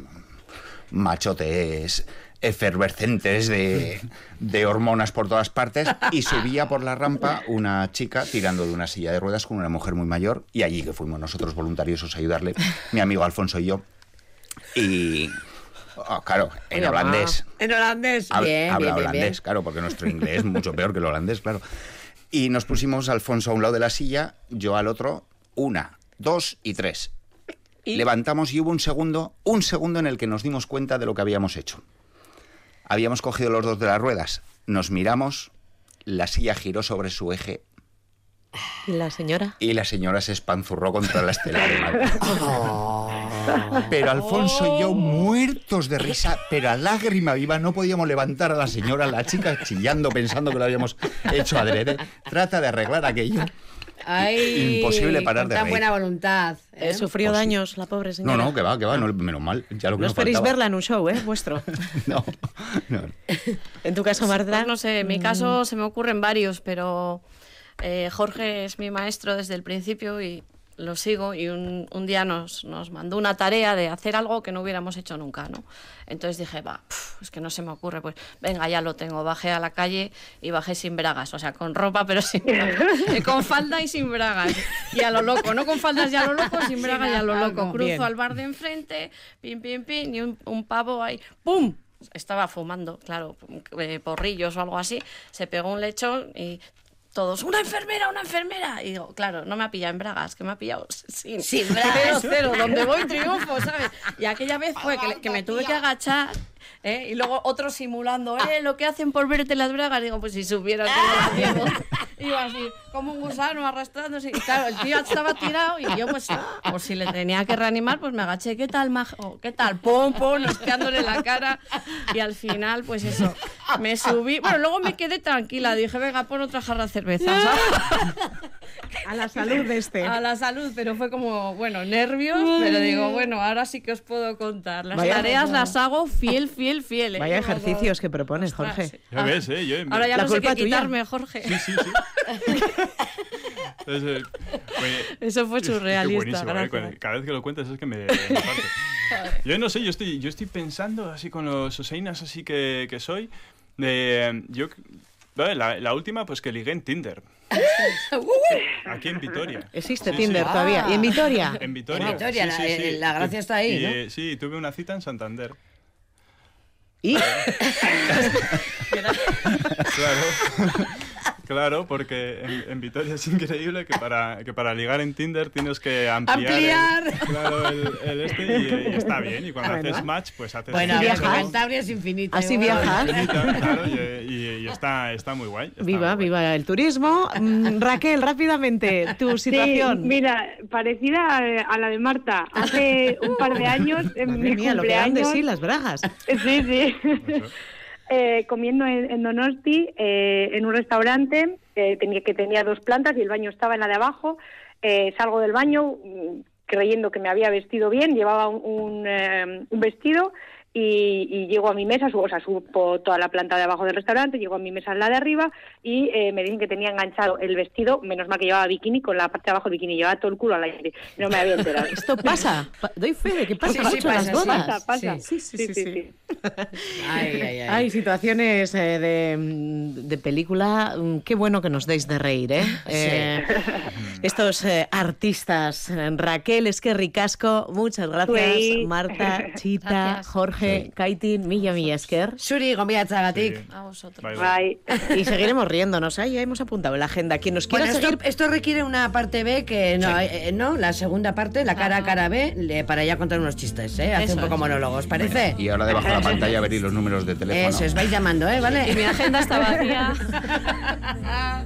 E: machotes efervescentes de, de hormonas por todas partes y subía por la rampa una chica tirando de una silla de ruedas con una mujer muy mayor y allí que fuimos nosotros voluntarios a ayudarle, mi amigo Alfonso y yo. Y, oh, claro, en holandés.
C: En holandés.
E: Habla,
C: bien,
E: habla
C: bien, bien,
E: holandés,
C: bien.
E: claro, porque nuestro inglés es mucho peor que el holandés, claro. Y nos pusimos Alfonso a un lado de la silla, yo al otro, una, dos y tres. Levantamos y hubo un segundo, un segundo en el que nos dimos cuenta de lo que habíamos hecho. Habíamos cogido los dos de las ruedas, nos miramos, la silla giró sobre su eje
B: ¿Y la señora?
E: y la señora se espanzurró contra la estela de madera. [laughs] Pero Alfonso y yo muertos de risa, pero a lágrima viva no podíamos levantar a la señora, la chica chillando pensando que lo habíamos hecho adrede. Trata de arreglar aquello.
C: Ay,
E: Imposible parar de
C: tan
E: reír.
C: buena voluntad. ¿eh?
B: Eh, sufrió
E: Pues
B: daños la pobre
E: No,
B: señora.
E: no, que va, que va, no, menos mal, ya lo que
B: No
E: nos
B: esperéis
E: faltaba.
B: verla en un show, ¿eh? Vuestro. [laughs]
E: No, no. [laughs]
B: En tu caso, Marta.
D: Pues no sé, en mi caso se me ocurren varios, pero eh, Jorge es mi maestro desde el principio y lo sigo y un, un día nos, nos mandó una tarea de hacer algo que no hubiéramos hecho nunca, ¿no? Entonces dije, va, es que no se me ocurre, pues venga, ya lo tengo. Bajé a la calle y bajé sin bragas, o sea, con ropa pero sin [laughs] con falda y sin bragas. Y a lo loco, no con faldas y a lo loco, sin bragas y a lo loco. Cruzo
B: Bien.
D: al bar de enfrente, pim, pim, pim, y un, un pavo ahí, ¡pum! Estaba fumando, claro, eh, porrillos o algo así. Se pegó un lechón y todos, ¡una enfermera, una enfermera! Y digo, claro, no me ha pillado en bragas, que me ha pillado sin,
C: Sin
D: Cero,
C: bragas.
D: cero, donde voy triunfo, ¿sabes? Y aquella vez fue que, que me tuve que agachar. ¿Eh? Y luego otros simulando, ¿eh? Lo que hacen por verte las bragas. Digo, pues si supieras que lo hacíamos. [laughs] Iba así, como un gusano arrastrándose. Y claro, el tío estaba tirado y yo, pues, por si le tenía que reanimar, pues me agaché. ¿Qué tal, majo? ¿Qué tal? Pum, pum, nosqueándole la cara. Y al final, pues eso, me subí. Bueno, luego me quedé tranquila. Dije, venga, pon otra jarra de cerveza, ¿sabes?
B: A la salud de este.
D: A la salud, pero fue como, bueno, nervios, pero digo, bueno, ahora sí que os puedo contar. Las
B: Vaya-
D: tareas las hago fiel, fiel, fiel. ¿eh?
B: Vaya ejercicios que propones,
D: Ostras,
B: Jorge.
D: sí.
F: Ya ves, ¿eh? Yo,
D: Ahora ya
B: La
D: no sé
B: culpa
D: qué
B: tuya.
D: quitarme, Jorge.
F: Sí, sí, sí. Entonces, eh, oye,
D: Eso fue surrealista, [laughs]
F: ¿eh? Cada vez que lo cuentas es que me. [laughs] Yo no sé, yo estoy, yo estoy pensando así con los oseinas así que, que soy. Yo, vale, la, la última, pues que ligué en Tinder. [laughs] Aquí en Vitoria.
B: Existe
F: Sí,
B: Tinder
F: sí.
B: todavía. ¿Y en Vitoria?
F: En Vitoria.
C: En Vitoria,
F: sí,
C: la-
F: sí.
C: la gracia está ahí,
F: Y,
C: ¿no?
F: eh, sí, tuve una cita en Santander.
B: ¿Y? [laughs]
F: Claro. Claro, porque en, en Vitoria es increíble que para, que para ligar en Tinder tienes que ampliar,
C: Ampliar.
F: El, claro, el, el este y, y está bien. Y cuando
B: Bueno.
F: haces match, pues haces
C: Bueno. Cantabria es infinita.
B: Así viajas.
F: Claro, y, y- y está, está muy guay. está
B: Viva,
F: muy guay.
B: viva el turismo. Mm, Raquel, rápidamente, tu situación.
G: Sí, mira, parecida a, a la de Marta. Hace un par de años, en
B: Madre
G: mi
B: mía, lo que dan de
G: cumpleaños...
B: sí las bragas.
G: Sí, sí. Eh, comiendo en, en Donosti, eh, en un restaurante eh, tenía, que tenía dos plantas y el baño estaba en la de abajo. Eh, salgo del baño mm, creyendo que me había vestido bien, llevaba un, un, eh, un vestido y, y llego a mi mesa, subo, o sea, subo toda la planta de abajo del restaurante, llego a mi mesa en la de arriba y eh, me dicen que tenía enganchado el vestido, menos mal que llevaba bikini, con la parte de abajo del bikini, llevaba todo el culo al aire. No me había enterado. [laughs]
B: Esto pasa. Pa- Doy fe de que pasa
C: Sí,
B: mucho
C: sí,
B: en las bodas.
G: Pasa, pasa.
B: Sí, sí, sí, sí. [laughs]
C: Ay, ay, ay.
B: Hay situaciones eh, de, de película. mm, Qué bueno que nos deis de reír, ¿eh? [laughs] Eh, estos eh, artistas. Raquel, es que ricasco. Muchas gracias. Marta, Chita,
D: Gracias.
B: Jorge, Kaitin, Milla Milla Esker.
C: Suri, gombiatzagatik.
F: Sí.
D: A vosotros.
F: Bye, bye.
G: Bye.
B: Y seguiremos riéndonos. Ahí ya hemos apuntado en la agenda. Quien nos quiera
C: Bueno, esto,
B: seguir.
C: esto requiere una parte B que no, eh, no la segunda parte, la cara a cara B, le- para ya contar unos chistes, ¿eh? Hace
D: Eso
C: un poco
D: es.
C: monólogos, ¿parece?
E: Y ahora debajo de la pantalla veréis los números de teléfono.
C: Eso es, vais llamando, ¿eh? ¿Vale?
D: Y mi agenda está vacía. [laughs]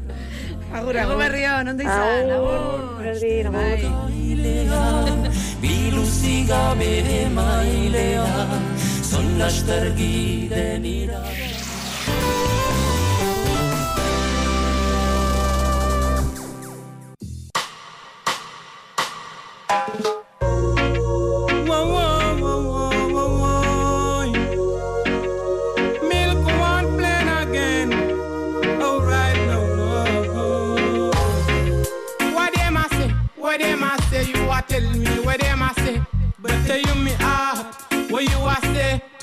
C: Agur, agur. Ego berri hon, ondo
G: izan. Agur, berri,
C: bai.
H: Biluzi gabe emailea, zon laster giden thank you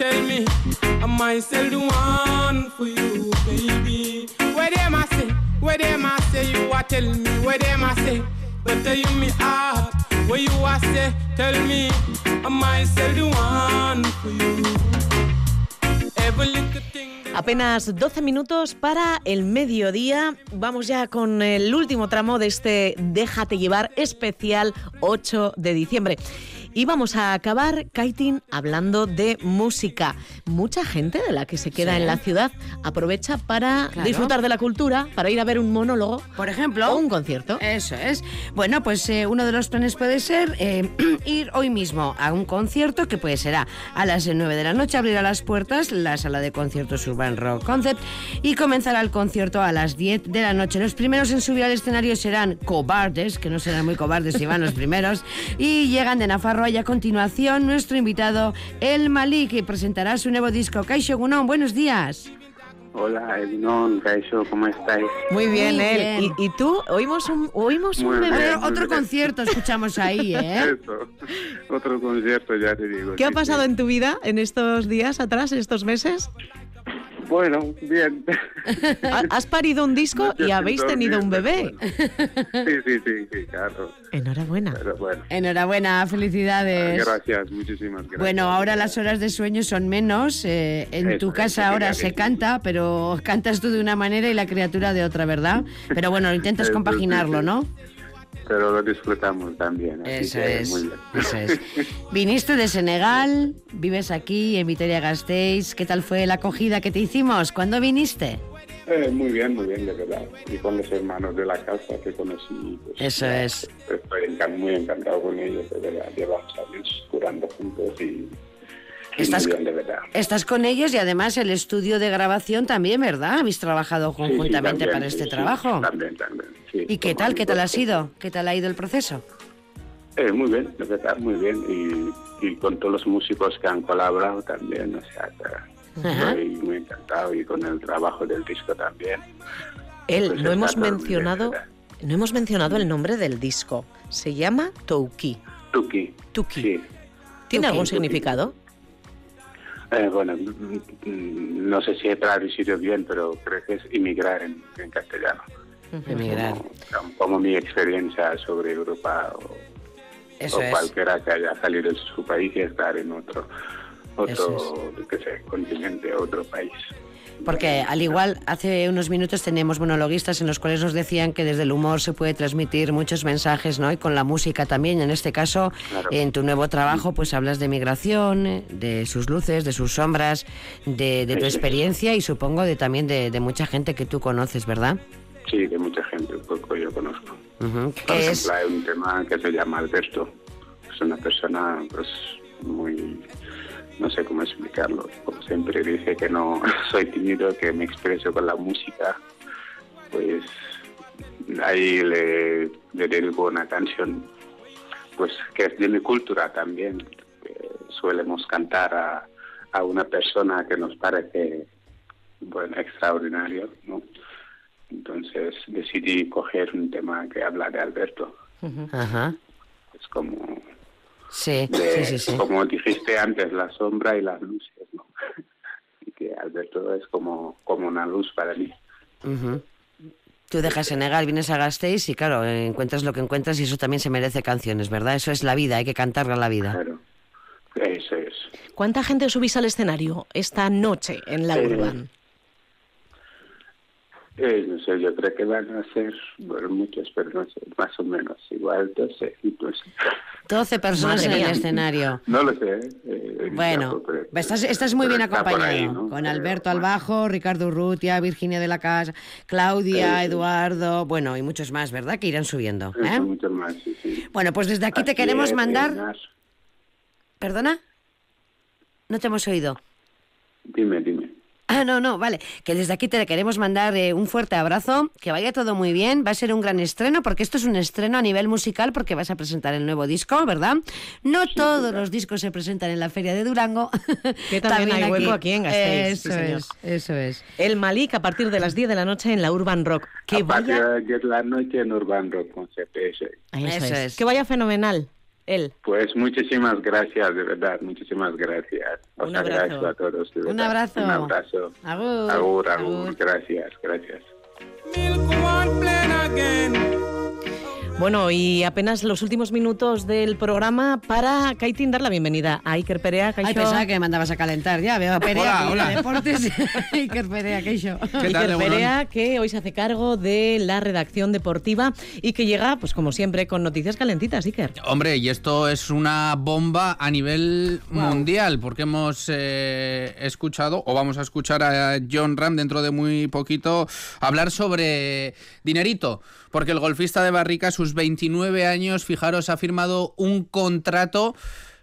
H: Tell me. am I sell the one for you, baby. Where them I say? where them I say? You a tell me where them I say? Better you me heart. What you a say? Tell me. am I sell the one for you. Every little thing.
B: Apenas 12 minutos para el mediodía. Vamos ya con el último tramo de este Déjate llevar especial 8 de diciembre. Y vamos a acabar, Kaitin, hablando de música. Mucha gente de la que se queda
C: Sí.
B: en la ciudad aprovecha para
C: Claro.
B: disfrutar de la cultura, para ir a ver un monólogo
C: Por ejemplo.
B: o un concierto.
C: Eso es. Bueno, pues eh, uno de los planes puede ser eh, [clears throat] ir hoy mismo a un concierto que puede ser a, las 9 de la noche, abrirá las puertas la sala de conciertos Urban Rock Concept y comenzará el concierto a las 10 de la noche. Los primeros en subir al escenario serán cobardes, que no serán muy cobardes si van los primeros, y llegan de Nafarroa y a continuación nuestro invitado El Malí, que presentará su nuevo disco. Kaixo Gunón, buenos días.
I: Hola, Ednon, Kaisho, ¿cómo estáis?
B: Muy bien,
C: Muy
B: él.
C: bien.
B: ¿Y, y tú? Oímos un, oímos un bebé.
I: bien.
C: Otro, concierto escuchamos ahí, ¿eh? [laughs]
I: Eso, otro concierto, ya te digo.
B: ¿Qué ha
I: sí,
B: pasado
I: sí.
B: en tu vida en estos días atrás, en estos meses?
I: Bueno, bien.
B: Ha- Has parido un disco y habéis tenido un bebé.
I: bueno. Sí, sí, sí, sí, claro.
B: Enhorabuena.
I: Pero bueno,
C: Enhorabuena, felicidades.
I: gracias, muchísimas gracias.
C: Bueno, ahora las horas de sueño son menos. eh, en
I: Eso,
C: tu casa ahora se canta, pero cantas tú de una manera y la criatura de otra, ¿verdad? Pero bueno, intentas
I: Eso, sí,
C: compaginarlo,
I: sí.
C: ¿no?
I: Pero lo disfrutamos también.
C: Eso es,
I: Muy bien.
C: eso es. [laughs] Viniste de Senegal, vives aquí en Vitoria-Gasteiz. ¿Qué tal fue la acogida que te hicimos? ¿Cuándo viniste?
I: Eh, muy bien, muy bien, de verdad. Y con los hermanos de la casa que conocí. Pues,
C: Eso es.
I: Estoy muy encantado con ellos, de verdad. Llevamos años curando juntos y
C: Estás-
I: muy bien, de verdad.
C: Estás con ellos y además el estudio de grabación también, ¿verdad? Habéis trabajado
I: Sí, sí,
C: conjuntamente
I: también,
C: para este
I: sí,
C: trabajo.
I: También, también. sí.
C: ¿Y qué
I: Como
C: tal? ¿Qué tal ha sido? ¿Qué tal ha ido el proceso?
I: Eh, muy bien, de verdad, muy bien. Y, y con todos los músicos que han colaborado también, o sea, estoy muy encantado y con el trabajo del disco también.
B: Él,
I: Pues
B: no hemos
I: bien,
B: mencionado, no hemos mencionado el nombre del disco. Se llama Touki.
I: Tuki.
B: Tuki.
I: Sí.
B: ¿Tiene
C: Tuki.
B: algún significado?
I: Eh, bueno, mm, mm, no sé si he traducido bien, pero creo que es inmigrar en, en castellano.
C: Emigrar.
I: Como, como mi experiencia sobre Europa o,
C: Eso
I: o
C: es.
I: cualquiera que haya salido de su país y estar en otro, otro qué sé, continente, otro país.
C: Porque al igual, hace unos minutos teníamos monologuistas en los cuales nos decían que desde el humor se puede transmitir muchos mensajes, ¿no? Y con la música también. En este caso,
I: Claro.
C: en tu nuevo trabajo, pues hablas de migración, de sus luces, de sus sombras, de, de tu experiencia y supongo de también de, de mucha gente que tú conoces, ¿verdad?
I: Sí, de mucha gente, un poco yo conozco. Por
C: ¿Qué es?
I: ejemplo, hay un tema que se llama Alberto. Es una persona, pues, muy... No sé cómo explicarlo. Como siempre dice que [laughs] no soy tímido, que me expreso con la música. Pues ahí le, le dedico una canción, pues, que es de mi cultura también. solemos cantar a, a una persona que nos parece, bueno, extraordinario, ¿no? Entonces decidí coger un tema que habla de Alberto.
C: Ajá.
I: Es como,
C: Sí,
I: de-
C: sí, sí, sí.
I: como dijiste antes, la sombra y las luces, ¿no? [laughs] Y que Alberto es como, como una luz para mí.
C: Ujú. Tú dejas Senegal, vienes a Gasteiz y claro, encuentras lo que encuentras y eso también se merece canciones, ¿verdad? Eso es la vida, hay que cantarla la vida.
I: Claro. Eso es.
B: ¿Cuánta gente subís al escenario esta noche en la
I: Eh,
B: Urban?
I: Eh, no sé, yo creo que van a ser, bueno, muchos, pero no sé, más o menos, igual 12, incluso.
C: 12 personas
B: Madre
C: en el escenario.
I: No lo sé. eh,
C: Bueno,
I: pero-
C: estás, estás muy bien acompañado.
I: ahí, ¿no?
C: Con
I: Pero,
C: Alberto al
I: bueno.
C: bajo, Ricardo Urrutia, Virginia de la Casa, Claudia. Eduardo, bueno, y muchos más, ¿verdad? Que irán subiendo. ¿eh?
I: Eso, mucho más, sí, sí.
C: Bueno, pues desde aquí te queremos
I: es,
C: mandar... ¿Perdona? No te hemos oído.
I: Dime, dime.
C: Ah, no, no, vale. Que desde aquí te queremos mandar eh, un fuerte abrazo, que vaya todo muy bien. Va a ser un gran estreno, porque esto es un estreno a nivel musical, porque vas a presentar el nuevo disco, ¿verdad? No todos los discos se presentan en la Feria de Durango.
B: Que también hay hueco aquí en Gasteiz,
C: Eso
B: sí, señor.
C: es, eso es.
B: El Malik a partir de las 10 de la noche en la Urban Rock. Que
I: a partir
B: vaya,
I: de la noche en Urban Rock con CPS.
B: Eso
C: Eso
B: es.
C: es.
B: Que vaya fenomenal. Él.
I: Pues muchísimas gracias, de verdad, muchísimas gracias. Os
B: Un abrazo.
I: agradezco a todos. de
C: Un abrazo.
I: Un abrazo.
C: Agur.
I: Agur, agur.
C: Agur.
I: Gracias, gracias.
B: Bueno, y apenas los últimos minutos del programa para Kaitin dar la bienvenida a Iker Perea.
C: Ay, pensaba que me mandabas a calentar ya. Veo a Perea,
J: Hola,
C: Deportes. [laughs] Iker Perea, ¿qué
J: tal,
B: Iker? Perea, que hoy se hace cargo de la redacción deportiva y que llega, pues como siempre, con noticias calentitas, Iker.
J: Hombre, y esto es una bomba a nivel mundial, porque hemos eh, escuchado, o vamos a escuchar a John Ram dentro de muy poquito, hablar sobre dinerito, porque el golfista de Barrica, a sus 29 años, fijaros, ha firmado un contrato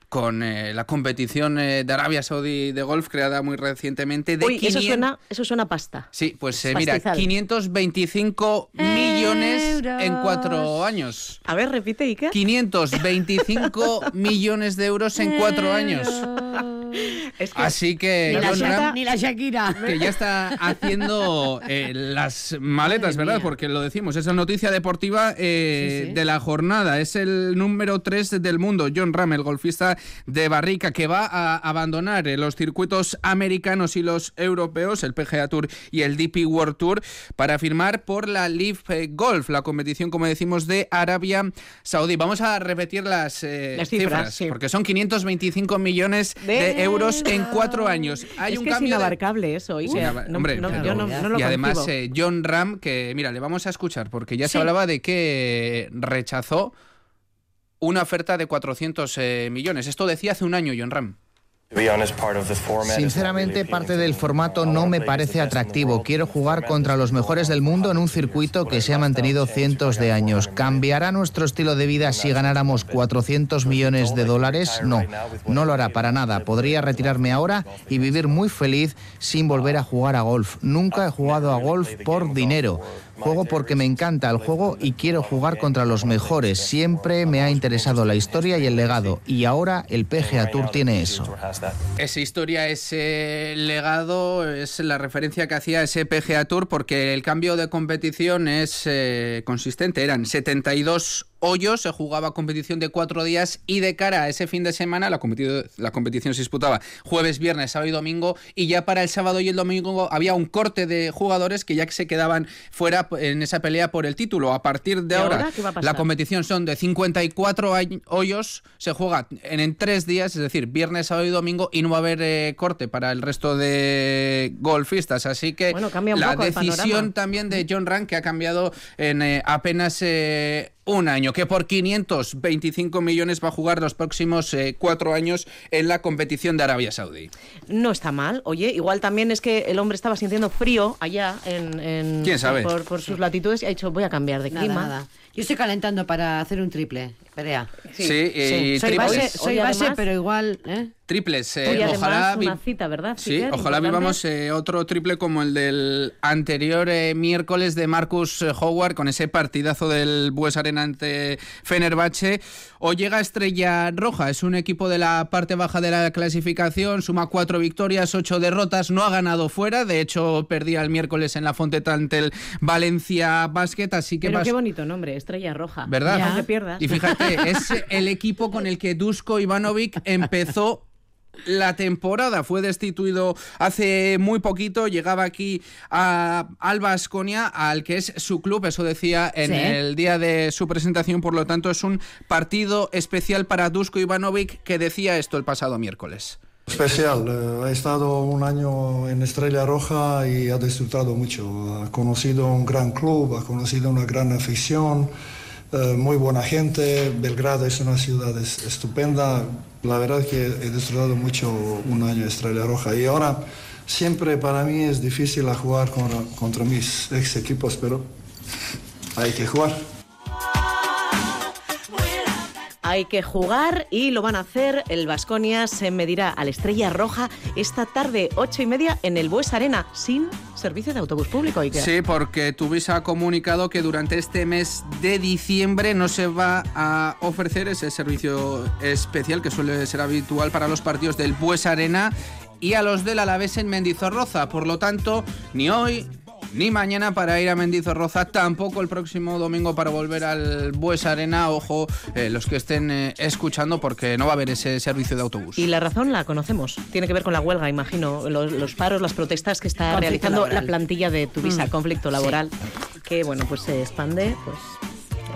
J: con eh, la competición eh, de Arabia Saudí de golf creada muy recientemente de
B: Uy, eso
J: 500
B: suena, eso suena pasta.
J: Sí, pues eh, mira,
B: Pastizal.
J: 525 millones en cuatro años.
B: A ver, repite, Iker.
J: 525 millones de euros en cuatro años. [laughs]
B: Es que
J: Así que
C: Ni la,
J: Ram,
C: ni la Shakira.
J: que ya está haciendo eh, las maletas,
C: Madre
J: ¿verdad?
C: mía.
J: Porque lo decimos, es la noticia deportiva eh,
C: Sí, sí.
J: de la jornada. Es el número 3 del mundo, John Ram, el golfista de Barrica, que va a abandonar eh, los circuitos americanos y los europeos, el PGA Tour y el DP World Tour, para firmar por la Live Golf, la competición, como decimos, de Arabia Saudí. Vamos a repetir las, eh,
B: Las cifras, sí.
J: porque son 525 millones de,
B: De
J: euros en cuatro años. Hay
B: es
J: un
B: que es
J: cambio de-
B: inabarcable eso, Iker.
J: Inaba-
B: No-
J: hombre,
B: no-
J: claro.
B: yo no, no lo
J: y además eh, John Ram, que mira, le vamos a escuchar porque ya
B: Sí.
J: se hablaba de que rechazó una oferta de 400 eh, millones. Esto decía hace un año John Ram.
K: Sinceramente, parte del formato no me parece atractivo. Quiero jugar contra los mejores del mundo en un circuito que se ha mantenido cientos de años. ¿Cambiará nuestro estilo de vida si ganáramos 400 millones de dólares? No, no lo hará para nada. Podría retirarme ahora y vivir muy feliz sin volver a jugar a golf. Nunca he jugado a golf por dinero. Juego porque me encanta el juego y quiero jugar contra los mejores. Siempre me ha interesado la historia y el legado. Y ahora el PGA Tour tiene eso.
J: Esa historia, ese legado, es la referencia que hacía ese PGA Tour porque el cambio de competición es eh, consistente. Eran 72 Hoyos se jugaba competición de cuatro días y de cara a ese fin de semana la, competi- la competición se disputaba jueves, viernes, sábado y domingo y ya para el sábado y el domingo había un corte de jugadores que ya se quedaban fuera en esa pelea por el título. A partir de
B: ¿Y
J: ahora, la competición son de 54 añ- hoyos, se juega en, en tres días, es decir, viernes, sábado y domingo y no va a haber eh, corte para el resto de golfistas. Así que
B: Bueno,
J: la decisión también de John Rank que ha cambiado en eh, apenas eh, un año, que por 525 millones va a jugar los próximos eh, cuatro años en la competición de Arabia Saudí.
B: No está mal. Oye, igual también es que el hombre estaba sintiendo frío allá en, en-
J: ¿Quién sabe?
B: Por, por sus latitudes y ha dicho voy a cambiar de
C: Nada,
B: clima.
C: nada. Yo estoy calentando para hacer un triple. Perea.
J: Sí, y
C: Soy
J: triples.
C: base, soy base
B: además-
C: pero igual. ¿eh?
J: Triples. eh,
B: Hoy
J: ojalá vi-
B: una cita, ¿verdad?
J: Sí, ojalá
B: Importante.
J: vivamos eh, otro triple como el del anterior eh, miércoles de Marcus Howard con ese partidazo del Bues Arena ante Fenerbahce. O llega Estrella Roja, es un equipo de la parte baja de la clasificación, suma cuatro victorias, ocho derrotas, no ha ganado fuera, de hecho perdía el miércoles en la Fonteta ante el Valencia Basket, así que
B: Pero
J: vas-
B: qué bonito nombre, Estrella Roja.
J: ¿Verdad?
B: Pierdas.
J: Y fíjate, es el equipo con el que Dusko Ivanovic empezó la temporada. Fue destituido hace muy poquito. Llegaba aquí a Alba Asconia, al que es su club, eso decía en
C: Sí.
J: el día de su presentación. Por lo tanto, es un partido especial para Dusko Ivanovic que decía esto el pasado miércoles.
L: Especial, eh, ha estado un año en Estrella Roja y ha disfrutado mucho. Ha conocido un gran club, ha conocido una gran afición, eh, muy buena gente. Belgrado es una ciudad es- estupenda. La verdad que he disfrutado mucho un año en Estrella Roja y ahora siempre para mí es difícil jugar contra, contra mis ex equipos, pero hay que jugar.
B: Hay que jugar y lo van a hacer. El Vasconia se medirá al Estrella Roja esta tarde, ocho y media, en el Bues Arena, sin servicio de autobús público.
J: Sí, porque Tuvisa ha comunicado que durante este mes de diciembre no se va a ofrecer ese servicio especial que suele ser habitual para los partidos del Bues Arena y a los del Alavés en Mendizorroza. Por lo tanto, ni hoy ni mañana para ir a Mendizorroza, tampoco el próximo domingo para volver al Bues Arena. Ojo, eh, los que estén eh, escuchando, porque no va a haber ese servicio de autobús.
B: Y la razón la conocemos. Tiene que ver con la huelga, imagino. Los, los paros, las protestas que está
C: Conflicto
B: realizando
C: laboral.
B: la plantilla de Tuvisa,
C: Mm.
B: conflicto laboral, que bueno, pues se expande, pues.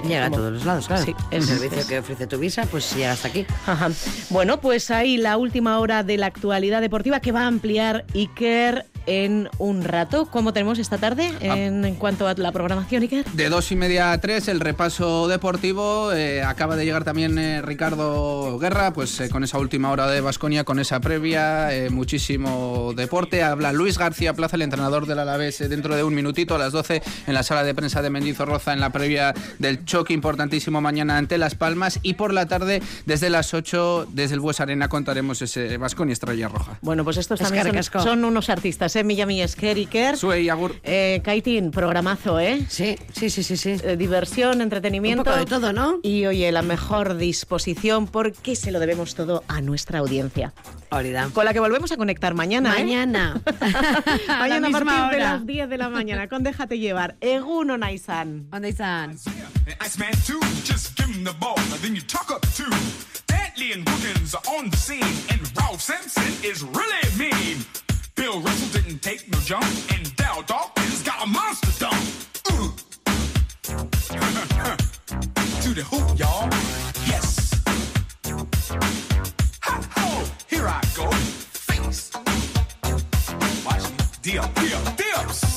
C: Llega a todos los lados, claro.
B: Sí,
C: el servicio
B: es-
C: que ofrece tu visa, pues llega hasta aquí.
B: Ajá. Bueno, pues ahí la última hora de la actualidad deportiva que va a ampliar Iker en un rato. ¿Cómo tenemos esta tarde en, en cuanto a la programación, Iker?
J: De dos y media a tres, el repaso deportivo. Eh, acaba de llegar también eh, Ricardo Guerra, pues eh, con esa última hora de Basconia, con esa previa, eh, muchísimo deporte. Habla Luis García Plaza, el entrenador del Alavés, eh, dentro de un minutito a las 12 en la sala de prensa de Mendizorroza, en la previa del choque importantísimo mañana ante Las Palmas. Y por la tarde, desde las 8, desde el Bues Arena, contaremos ese Basconia Estrella Roja.
B: Bueno, pues estos también son, son unos artistas, ¿eh? Millami Esker, Iker.
J: Sue y Agur.
B: Eh, Kaitin, programazo, ¿eh?
C: Sí, sí, sí, sí, sí.
B: Eh, diversión, entretenimiento.
C: Un poco de todo, ¿no?
B: Y oye, la mejor disposición porque se lo debemos todo a nuestra audiencia.
C: Ahorita.
B: Con la que volvemos a conectar mañana. ¿eh?
C: Mañana. [laughs] a la
B: Mañana a
C: misma
B: partir de
C: hora.
B: las 10 de la mañana con Déjate llevar. Eguno Naisan.
M: And Iceman 2, just give him the ball, and then you talk up two. Deadly and Wilkins are on the scene, and Ralph Simpson is really mean. Bill Russell didn't take no jump, and Dal Dawkins got a monster. Ooh. [laughs] to the hoop, y'all. Yes. Ha ho! Here I go. Face. Watch me. Dip, dip, dips.